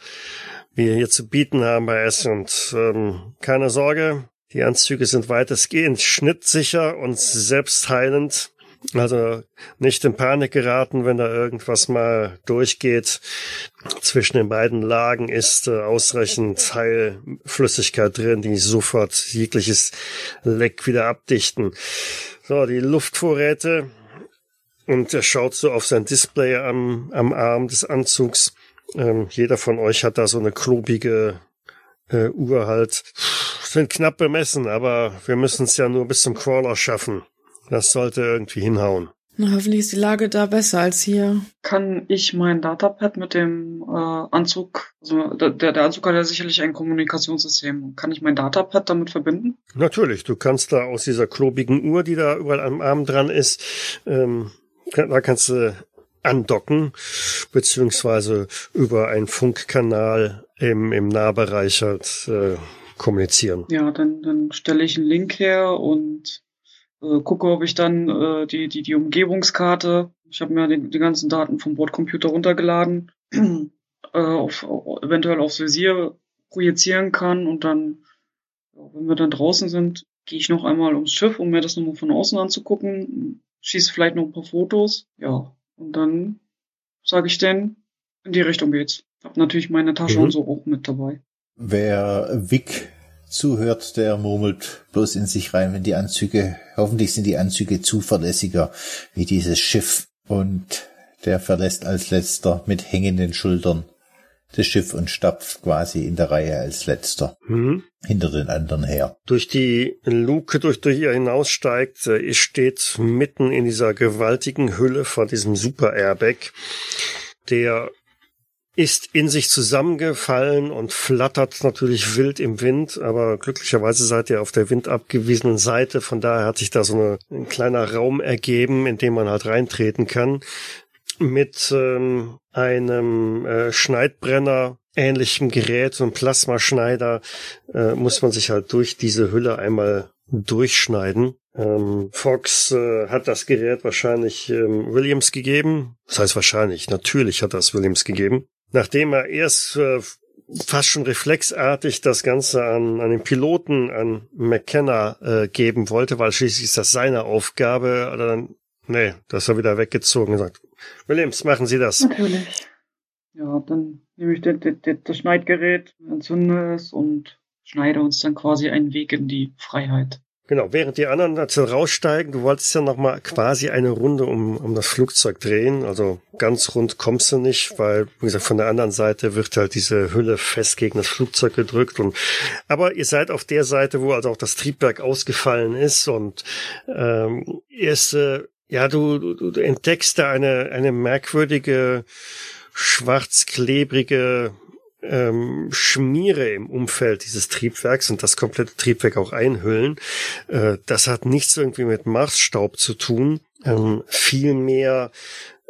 wir hier zu bieten haben bei S und ähm, keine Sorge, die Anzüge sind weitestgehend schnittsicher und selbstheilend. Also nicht in Panik geraten, wenn da irgendwas mal durchgeht. Zwischen den beiden Lagen ist äh, ausreichend Heilflüssigkeit drin, die sofort jegliches Leck wieder abdichten. So, die Luftvorräte. Und er schaut so auf sein Display am, am Arm des Anzugs. Ähm, jeder von euch hat da so eine klobige äh, Uhr halt. Sind knapp bemessen, aber wir müssen es ja nur bis zum Crawler schaffen. Das sollte irgendwie hinhauen. Na, hoffentlich ist die Lage da besser als hier. Kann ich mein Datapad mit dem äh, Anzug, also der, der Anzug hat ja sicherlich ein Kommunikationssystem. Kann ich mein Datapad damit verbinden? Natürlich, du kannst da aus dieser klobigen Uhr, die da überall am Arm dran ist, ähm, da kannst du andocken, beziehungsweise über einen Funkkanal im, im Nahbereich halt äh, kommunizieren. Ja, dann, dann stelle ich einen Link her und äh, gucke, ob ich dann äh, die, die, die Umgebungskarte, ich habe mir die, die ganzen Daten vom Bordcomputer runtergeladen, *clears throat* äh, auf, eventuell aufs Visier projizieren kann und dann, wenn wir dann draußen sind, gehe ich noch einmal ums Schiff, um mir das nochmal von außen anzugucken, schieße vielleicht noch ein paar Fotos, ja, und dann sage ich denen, in die Richtung geht's. Hab natürlich meine Tasche Mhm. und so auch mit dabei. Wer Vic zuhört, der murmelt bloß in sich rein, wenn die Anzüge, hoffentlich sind die Anzüge zuverlässiger wie dieses Schiff. Und der verlässt als letzter mit hängenden Schultern das Schiff und stapft quasi in der Reihe als letzter Mhm. hinter den anderen her. Durch die Luke, durch die ihr hinaussteigt, äh, ihr steht mitten in dieser gewaltigen Hülle von diesem Super Airbag, der ist in sich zusammengefallen und flattert natürlich wild im Wind, aber glücklicherweise seid ihr auf der windabgewiesenen Seite, von daher hat sich da so eine, ein kleiner Raum ergeben, in dem man halt reintreten kann, mit ähm, einem äh, Schneidbrenner ähnlichem Gerät, so ein Plasmaschneider, äh, muss man sich halt durch diese Hülle einmal durchschneiden. Ähm, Fox äh, hat das Gerät wahrscheinlich ähm, Williams gegeben. Das heißt wahrscheinlich, natürlich hat das Williams gegeben. Nachdem er erst äh, fast schon reflexartig das Ganze an, an den Piloten, an McKenna äh, geben wollte, weil schließlich ist das seine Aufgabe, oder dann, nee, das er wieder weggezogen und sagt, Williams, machen Sie das. Natürlich. Ja, dann nehme ich das, das, das Schneidgerät, entzünde es und schneide uns dann quasi einen Weg in die Freiheit. Genau, während die anderen dazu raussteigen, du wolltest ja nochmal quasi eine Runde um, um das Flugzeug drehen. Also ganz rund kommst du nicht, weil, wie gesagt, von der anderen Seite wird halt diese Hülle fest gegen das Flugzeug gedrückt. Und aber ihr seid auf der Seite, wo also auch das Triebwerk ausgefallen ist und ähm, erste, ja, du, du, du entdeckst da eine, eine merkwürdige schwarzklebrige ähm, Schmiere im Umfeld dieses Triebwerks und das komplette Triebwerk auch einhüllen. Äh, das hat nichts irgendwie mit Marsstaub zu tun. Ähm, vielmehr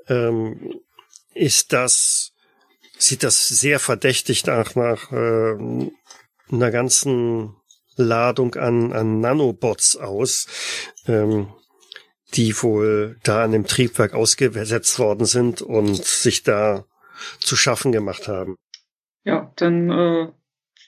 ähm, ist das, sieht das sehr verdächtig nach, nach äh, einer ganzen Ladung an, an Nanobots aus, ähm, die wohl da an dem Triebwerk ausgesetzt worden sind und sich da zu schaffen gemacht haben. Ja, dann äh,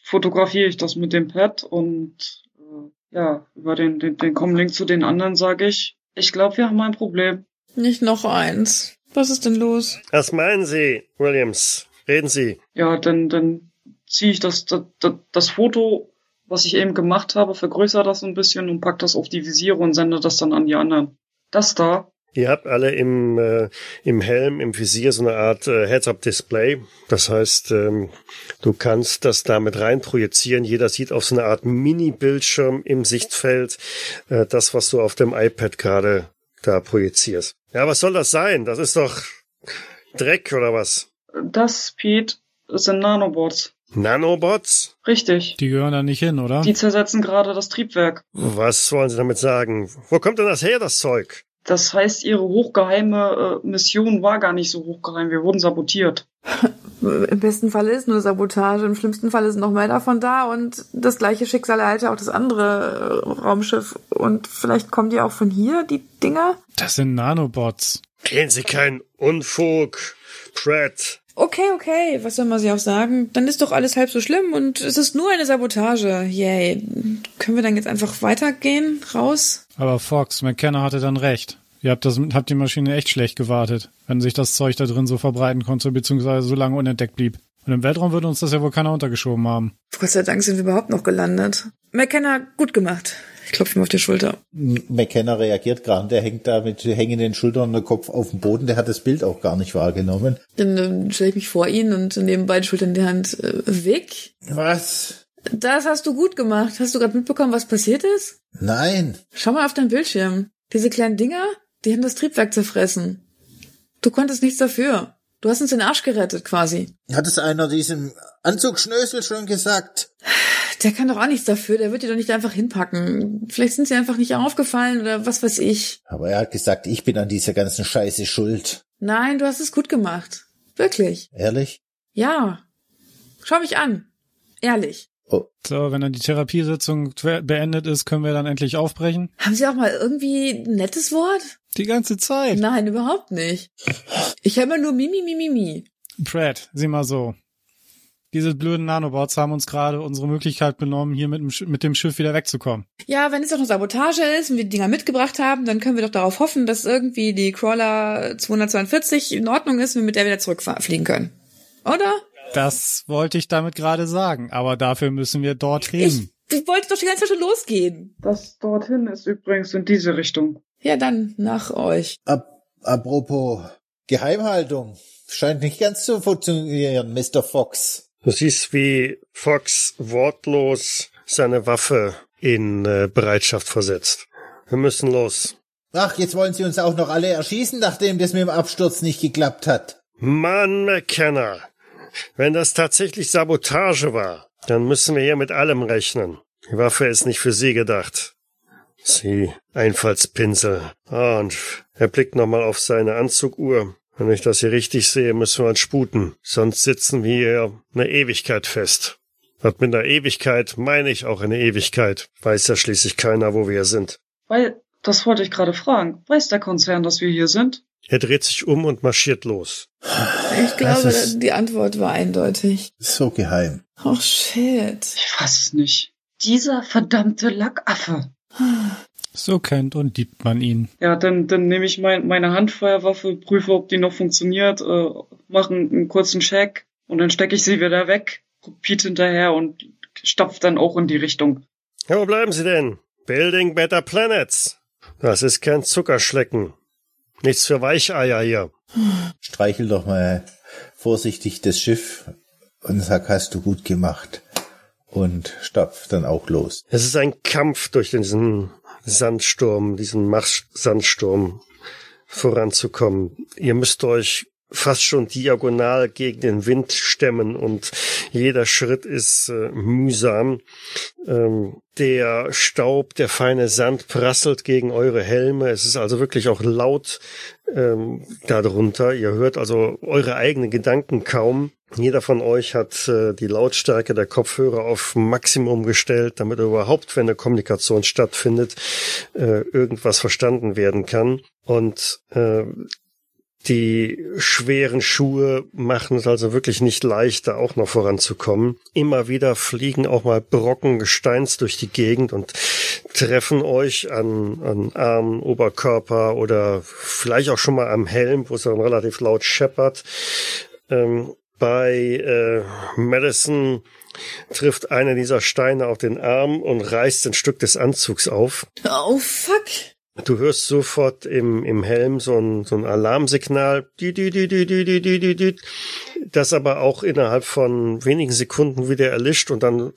fotografiere ich das mit dem Pad und äh, ja, über den, den, den Comlink zu den anderen sage ich, ich glaube, wir haben ein Problem. Nicht noch eins. Was ist denn los? Was meinen Sie, Williams? Reden Sie. Ja, dann, dann ziehe ich das, das, das Foto, was ich eben gemacht habe, vergrößere das ein bisschen und pack das auf die Visiere und sende das dann an die anderen. Das da Ihr habt alle im, äh, im Helm, im Visier so eine Art äh, Heads-Up-Display. Das heißt, ähm, du kannst das damit rein projizieren. Jeder sieht auf so eine Art Mini-Bildschirm im Sichtfeld äh, das, was du auf dem iPad gerade da projizierst. Ja, was soll das sein? Das ist doch Dreck oder was? Das, Pete, sind Nanobots. Nanobots? Richtig. Die gehören da nicht hin, oder? Die zersetzen gerade das Triebwerk. Was wollen Sie damit sagen? Wo kommt denn das her, das Zeug? Das heißt, ihre hochgeheime äh, Mission war gar nicht so hochgeheim. Wir wurden sabotiert. Im besten Fall ist nur Sabotage, im schlimmsten Fall ist noch mehr davon da und das gleiche Schicksal ereilte auch das andere äh, Raumschiff. Und vielleicht kommen die auch von hier, die Dinger? Das sind Nanobots. Reden Sie keinen Unfug, Pratt. Okay, okay, was soll man sich auch sagen? Dann ist doch alles halb so schlimm und es ist nur eine Sabotage. Yay. Können wir dann jetzt einfach weitergehen? Raus? Aber Fox, McKenna hatte dann recht. Ihr habt, das, habt die Maschine echt schlecht gewartet, wenn sich das Zeug da drin so verbreiten konnte, beziehungsweise so lange unentdeckt blieb. Und im Weltraum würde uns das ja wohl keiner untergeschoben haben. Gott sei Dank sind wir überhaupt noch gelandet. McKenna, gut gemacht. Ich klopfe ihm auf die Schulter. McKenna reagiert gerade, der hängt da mit hängenden Schultern und der Kopf auf dem Boden, der hat das Bild auch gar nicht wahrgenommen. Dann äh, stelle ich mich vor ihn und nehme beide Schultern in die Hand. Äh, Vic? Was? Das hast du gut gemacht. Hast du gerade mitbekommen, was passiert ist? Nein. Schau mal auf deinen Bildschirm. Diese kleinen Dinger, die haben das Triebwerk zerfressen. Du konntest nichts dafür. Du hast uns den Arsch gerettet, quasi. Hat es einer diesem Anzugschnösel schon gesagt? Der kann doch auch nichts dafür. Der wird dir doch nicht einfach hinpacken. Vielleicht sind sie einfach nicht aufgefallen oder was weiß ich. Aber er hat gesagt, ich bin an dieser ganzen Scheiße schuld. Nein, du hast es gut gemacht. Wirklich. Ehrlich? Ja. Schau mich an. Ehrlich. So, wenn dann die Therapiesitzung beendet ist, können wir dann endlich aufbrechen. Haben Sie auch mal irgendwie ein nettes Wort? Die ganze Zeit. Nein, überhaupt nicht. Ich höre immer nur Mimi, Mimi, Mimi. Pratt, sieh mal so. Diese blöden Nanobots haben uns gerade unsere Möglichkeit benommen, hier mit dem, mit dem Schiff wieder wegzukommen. Ja, wenn es doch eine Sabotage ist und wir die Dinger mitgebracht haben, dann können wir doch darauf hoffen, dass irgendwie die Crawler 242 in Ordnung ist und wir mit der wieder zurückfliegen können. Oder? Das wollte ich damit gerade sagen, aber dafür müssen wir dorthin. Ich, ich wollte doch die ganze Zeit schon losgehen. Das dorthin ist übrigens in diese Richtung. Ja, dann nach euch. Ap apropos Geheimhaltung. Scheint nicht ganz zu funktionieren, Mr. Fox. Du siehst, wie Fox wortlos seine Waffe in äh, Bereitschaft versetzt. Wir müssen los. Ach, jetzt wollen Sie uns auch noch alle erschießen, nachdem das mit dem Absturz nicht geklappt hat. Mann, McKenna. Wenn das tatsächlich Sabotage war, dann müssen wir hier mit allem rechnen. Die Waffe ist nicht für Sie gedacht. Sie, Einfallspinsel. Ah, und er blickt nochmal auf seine Anzuguhr. Wenn ich das hier richtig sehe, müssen wir uns sputen. Sonst sitzen wir hier eine Ewigkeit fest. Und mit einer Ewigkeit meine ich auch eine Ewigkeit. Weiß ja schließlich keiner, wo wir sind. Weil, das wollte ich gerade fragen. Weiß der Konzern, dass wir hier sind? Er dreht sich um und marschiert los. Ich glaube, die Antwort war eindeutig. So geheim. Oh shit. Ich fass es nicht. Dieser verdammte Lackaffe. So kennt und liebt man ihn. Ja, dann, dann nehme ich mein, meine Handfeuerwaffe, prüfe, ob die noch funktioniert, äh, mache einen, einen kurzen Check und dann stecke ich sie wieder weg, Pete hinterher und stapf dann auch in die Richtung. Ja, wo bleiben Sie denn? Building Better Planets. Das ist kein Zuckerschlecken. Nichts für Weicheier hier. Streichel doch mal vorsichtig das Schiff und sag, hast du gut gemacht. Und stapf dann auch los. Es ist ein Kampf durch diesen Sandsturm, diesen Marsch-Sandsturm voranzukommen. Ihr müsst euch fast schon diagonal gegen den Wind stemmen und jeder Schritt ist äh, mühsam. Ähm, der Staub, der feine Sand prasselt gegen eure Helme. Es ist also wirklich auch laut ähm, darunter. Ihr hört also eure eigenen Gedanken kaum. Jeder von euch hat äh, die Lautstärke der Kopfhörer auf Maximum gestellt, damit überhaupt, wenn eine Kommunikation stattfindet, äh, irgendwas verstanden werden kann. Und äh, die schweren Schuhe machen es also wirklich nicht leichter, auch noch voranzukommen. Immer wieder fliegen auch mal Brocken Gesteins durch die Gegend und treffen euch an, an Arm, Oberkörper oder vielleicht auch schon mal am Helm, wo es dann relativ laut scheppert. Ähm, bei äh, Madison trifft einer dieser Steine auf den Arm und reißt ein Stück des Anzugs auf. Oh fuck. Du hörst sofort im, im Helm so ein, so ein Alarmsignal, das aber auch innerhalb von wenigen Sekunden wieder erlischt und dann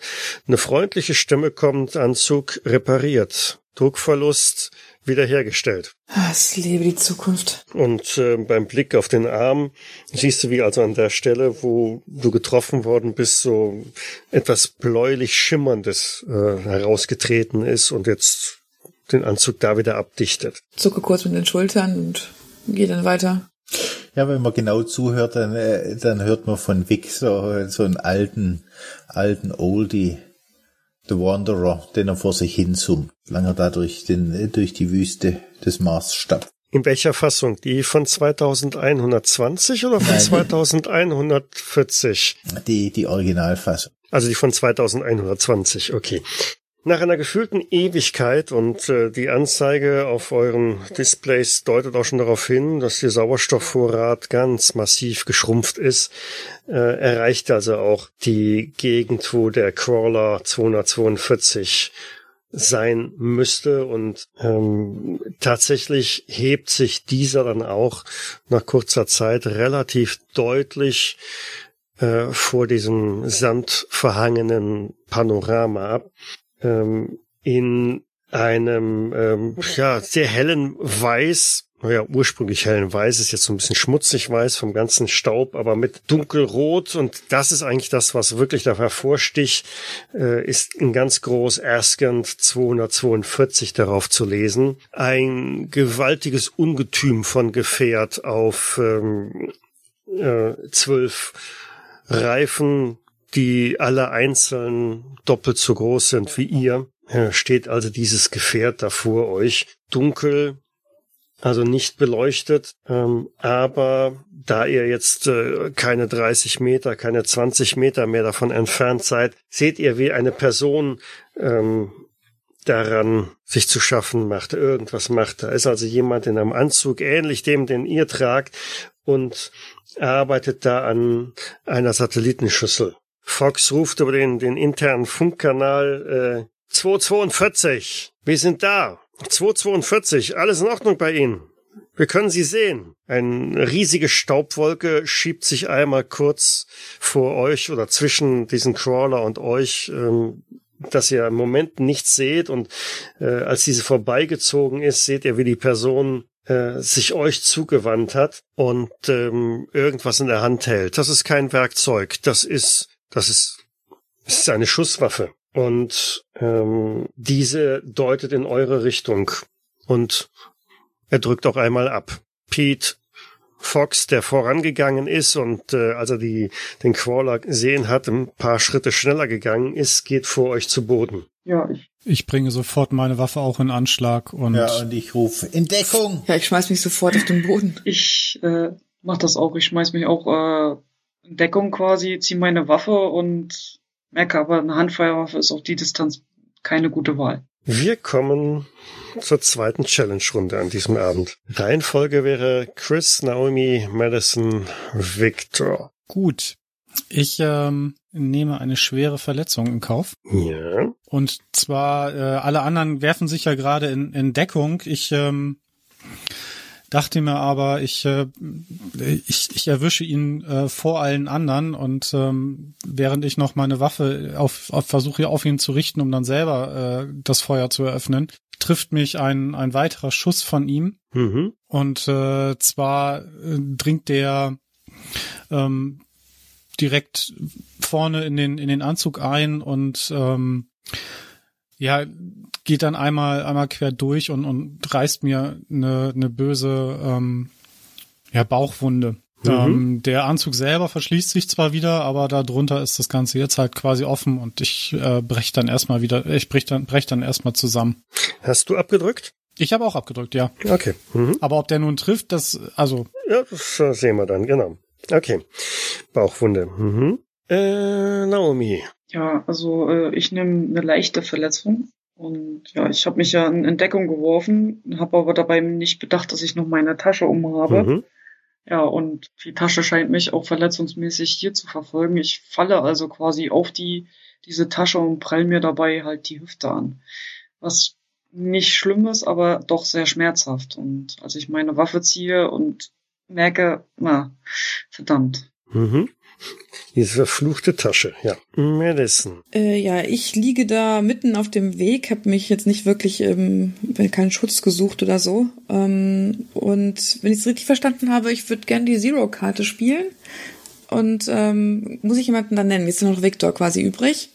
eine freundliche Stimme kommt, Anzug repariert, Druckverlust wiederhergestellt. Ah, ich lebe die Zukunft. Und äh, beim Blick auf den Arm siehst du, wie also an der Stelle, wo du getroffen worden bist, so etwas bläulich Schimmerndes äh, herausgetreten ist und jetzt den Anzug da wieder abdichtet. Zucke kurz mit den Schultern und gehe dann weiter. Ja, wenn man genau zuhört, dann, äh, dann hört man von Vic so, so einen alten, alten Oldie, The Wanderer, den er vor sich hin summt, solange er da durch, den, durch die Wüste des Mars stapft. In welcher Fassung? Die von 2120 oder von Nein. 2140? Die, die Originalfassung. Also die von 2120, okay. Nach einer gefühlten Ewigkeit und äh, die Anzeige auf euren Displays deutet auch schon darauf hin, dass der Sauerstoffvorrat ganz massiv geschrumpft ist, äh, erreicht also auch die Gegend, wo der Crawler 242 sein müsste. Und ähm, tatsächlich hebt sich dieser dann auch nach kurzer Zeit relativ deutlich äh, vor diesem sandverhangenen Panorama ab ähm, in einem ähm, ja sehr hellen Weiß, ja ursprünglich hellen Weiß ist jetzt so ein bisschen schmutzig weiß vom ganzen Staub, aber mit dunkelrot und das ist eigentlich das, was wirklich da hervorsticht, äh, ist in ganz groß Erskant 242 darauf zu lesen. Ein gewaltiges Ungetüm von Gefährt auf ähm, äh, zwölf Reifen, die alle einzeln doppelt so groß sind wie ihr, äh, steht also dieses Gefährt da vor euch. Dunkel, also nicht beleuchtet, ähm, aber da ihr jetzt äh, keine 30 Meter, keine 20 Meter mehr davon entfernt seid, seht ihr, wie eine Person ähm, daran sich zu schaffen macht, irgendwas macht. Da ist also jemand in einem Anzug, ähnlich dem, den ihr tragt, und arbeitet da an einer Satellitenschüssel. Fox ruft über den, den internen Funkkanal äh, 242. Wir sind da. 242. Alles in Ordnung bei Ihnen. Wir können Sie sehen. Eine riesige Staubwolke schiebt sich einmal kurz vor euch oder zwischen diesen Crawler und euch, ähm, dass ihr im Moment nichts seht. Und äh, als diese vorbeigezogen ist, seht ihr, wie die Person äh, sich euch zugewandt hat und ähm, irgendwas in der Hand hält. Das ist kein Werkzeug, das ist, das ist, das ist eine Schusswaffe. Und ähm, diese deutet in eure Richtung. Und er drückt auch einmal ab. Pete Fox, der vorangegangen ist und äh, als er die, den Crawler gesehen hat, ein paar Schritte schneller gegangen ist, geht vor euch zu Boden. Ja, ich. Ich bringe sofort meine Waffe auch in Anschlag und. Ja, und ich rufe Entdeckung! Ja, ich schmeiß mich sofort auf den Boden. Ich äh, mach das auch. Ich schmeiß mich auch äh, Deckung quasi, zieh meine Waffe und merke aber, eine Handfeuerwaffe ist auf die Distanz keine gute Wahl. Wir kommen zur zweiten Challenge-Runde an diesem Abend. Reihenfolge wäre Chris, Naomi, Madison, Victor. Gut. Ich ähm, nehme eine schwere Verletzung in Kauf. Ja. Und zwar, äh, alle anderen werfen sich ja gerade in, in Deckung. Ich ähm, dachte mir aber, ich, äh, ich, ich erwische ihn äh, vor allen anderen und ähm, während ich noch meine Waffe auf, auf versuche auf ihn zu richten, um dann selber äh, das Feuer zu eröffnen, trifft mich ein, ein weiterer Schuss von ihm. Mhm. Und äh, zwar äh, dringt der ähm, direkt vorne in den, in den Anzug ein und ähm, ja, geht dann einmal, einmal quer durch und, und reißt mir eine, eine böse ähm, ja, Bauchwunde. Mhm. Ähm, der Anzug selber verschließt sich zwar wieder, aber darunter ist das Ganze jetzt halt quasi offen und ich äh, brech dann erstmal wieder, ich brech dann, brech dann erstmal zusammen. Hast du abgedrückt? Ich habe auch abgedrückt, ja. Okay. Mhm. Aber ob der nun trifft, das, also, Ja, das äh, sehen wir dann, genau. Okay. Bauchwunde. Mhm. Äh, Naomi. Ja, also äh, ich nehme eine leichte Verletzung. Und ja, ich habe mich ja in Entdeckung geworfen, habe aber dabei nicht bedacht, dass ich noch meine Tasche umhabe. Mhm. Ja, und die Tasche scheint mich auch verletzungsmäßig hier zu verfolgen. Ich falle also quasi auf die, diese Tasche und prall mir dabei halt die Hüfte an. Was nicht schlimm ist, aber doch sehr schmerzhaft. Und als ich meine Waffe ziehe und merke, na, verdammt. Mhm. Diese verfluchte Tasche, ja. Madison. Äh, ja, ich liege da mitten auf dem Weg, habe mich jetzt nicht wirklich ähm, keinen Schutz gesucht oder so. Ähm, und wenn ich es richtig verstanden habe, ich würde gern die Zero-Karte spielen. Und ähm, muss ich jemanden dann nennen? Jetzt ist noch Victor quasi übrig.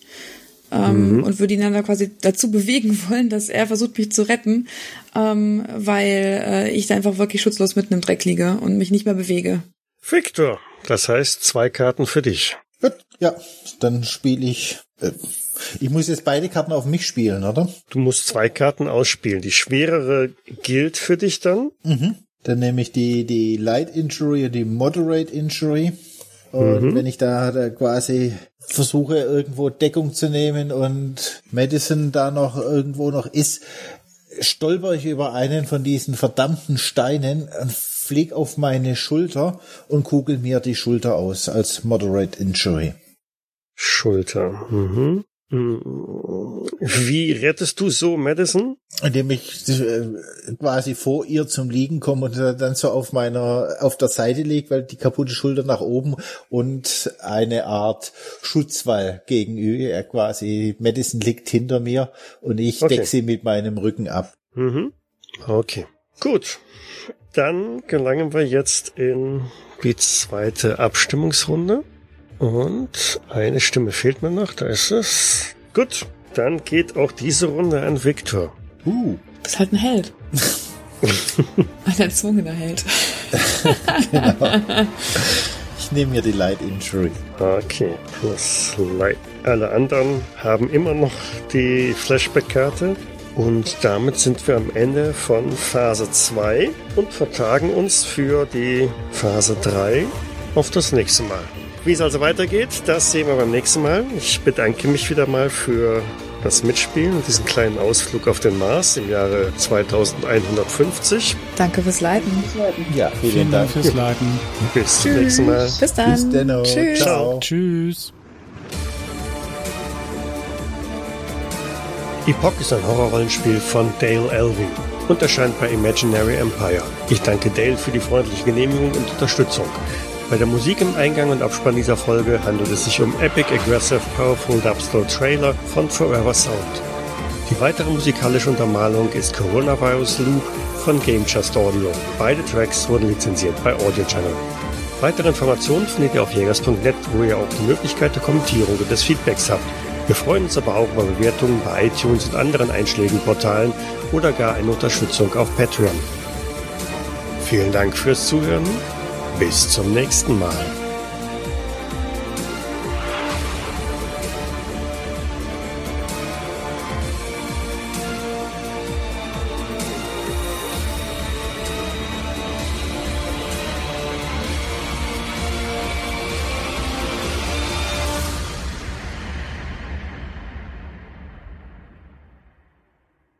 Ähm, Und würde ihn dann da quasi dazu bewegen wollen, dass er versucht, mich zu retten, ähm, weil äh, ich da einfach wirklich schutzlos mitten im Dreck liege und mich nicht mehr bewege. Victor. Das heißt, zwei Karten für dich. Gut, ja, dann spiele ich. Äh, ich muss jetzt beide Karten auf mich spielen, oder? Du musst zwei Karten ausspielen. Die schwerere gilt für dich dann. Mhm. Dann nehme ich die, die Light Injury und die Moderate Injury. Und wenn ich da, da quasi versuche, irgendwo Deckung zu nehmen und Madison da noch irgendwo noch ist, stolper ich über einen von diesen verdammten Steinen und flieg auf meine Schulter und kugel mir die Schulter aus als Moderate Injury. Schulter. Mhm. Wie rettest du so Madison? Indem ich äh, quasi vor ihr zum Liegen komme und dann so auf meiner, auf der Seite liege, weil die kaputte Schulter nach oben und eine Art Schutzwall gegenüber, er quasi, Madison liegt hinter mir und ich Okay. deck sie mit meinem Rücken ab. Mhm. Okay. Gut. Dann gelangen wir jetzt in die zweite Abstimmungsrunde. Und eine Stimme fehlt mir noch, da ist es. Gut, dann geht auch diese Runde an Victor. Uh, Das ist halt ein Held. *laughs* ein erzwungener Held. ich nehme mir die Light Injury. Okay, plus Light. Alle anderen haben immer noch die Flashback-Karte. Und damit sind wir am Ende von Phase 2 und vertagen uns für die Phase 3 auf das nächste Mal. Wie es also weitergeht, das sehen wir beim nächsten Mal. Ich bedanke mich wieder mal für das Mitspielen und diesen kleinen Ausflug auf den Mars im Jahre 2150. Danke fürs Leiten. Ja, vielen, Vielen Dank fürs Leiten. Bis zum nächsten Mal. Bis dann. Bis dann. Tschüss. Ciao. Tschüss. Epoch ist ein Horrorrollenspiel von Dale Elving und erscheint bei Imaginary Empire. Ich danke Dale für die freundliche Genehmigung und Unterstützung. Bei der Musik im Eingang und Abspann dieser Folge handelt es sich um Epic Aggressive Powerful Dubstep Trailer von Forever Sound. Die weitere musikalische Untermalung ist Coronavirus Loop von Game Just Audio. Beide Tracks wurden lizenziert bei Audio Channel. Weitere Informationen findet ihr auf jägers.net, wo ihr auch die Möglichkeit der Kommentierung und des Feedbacks habt. Wir freuen uns aber auch über Bewertungen bei iTunes und anderen Einschlägenportalen oder gar eine Unterstützung auf Patreon. Vielen Dank fürs Zuhören. Bis zum nächsten Mal.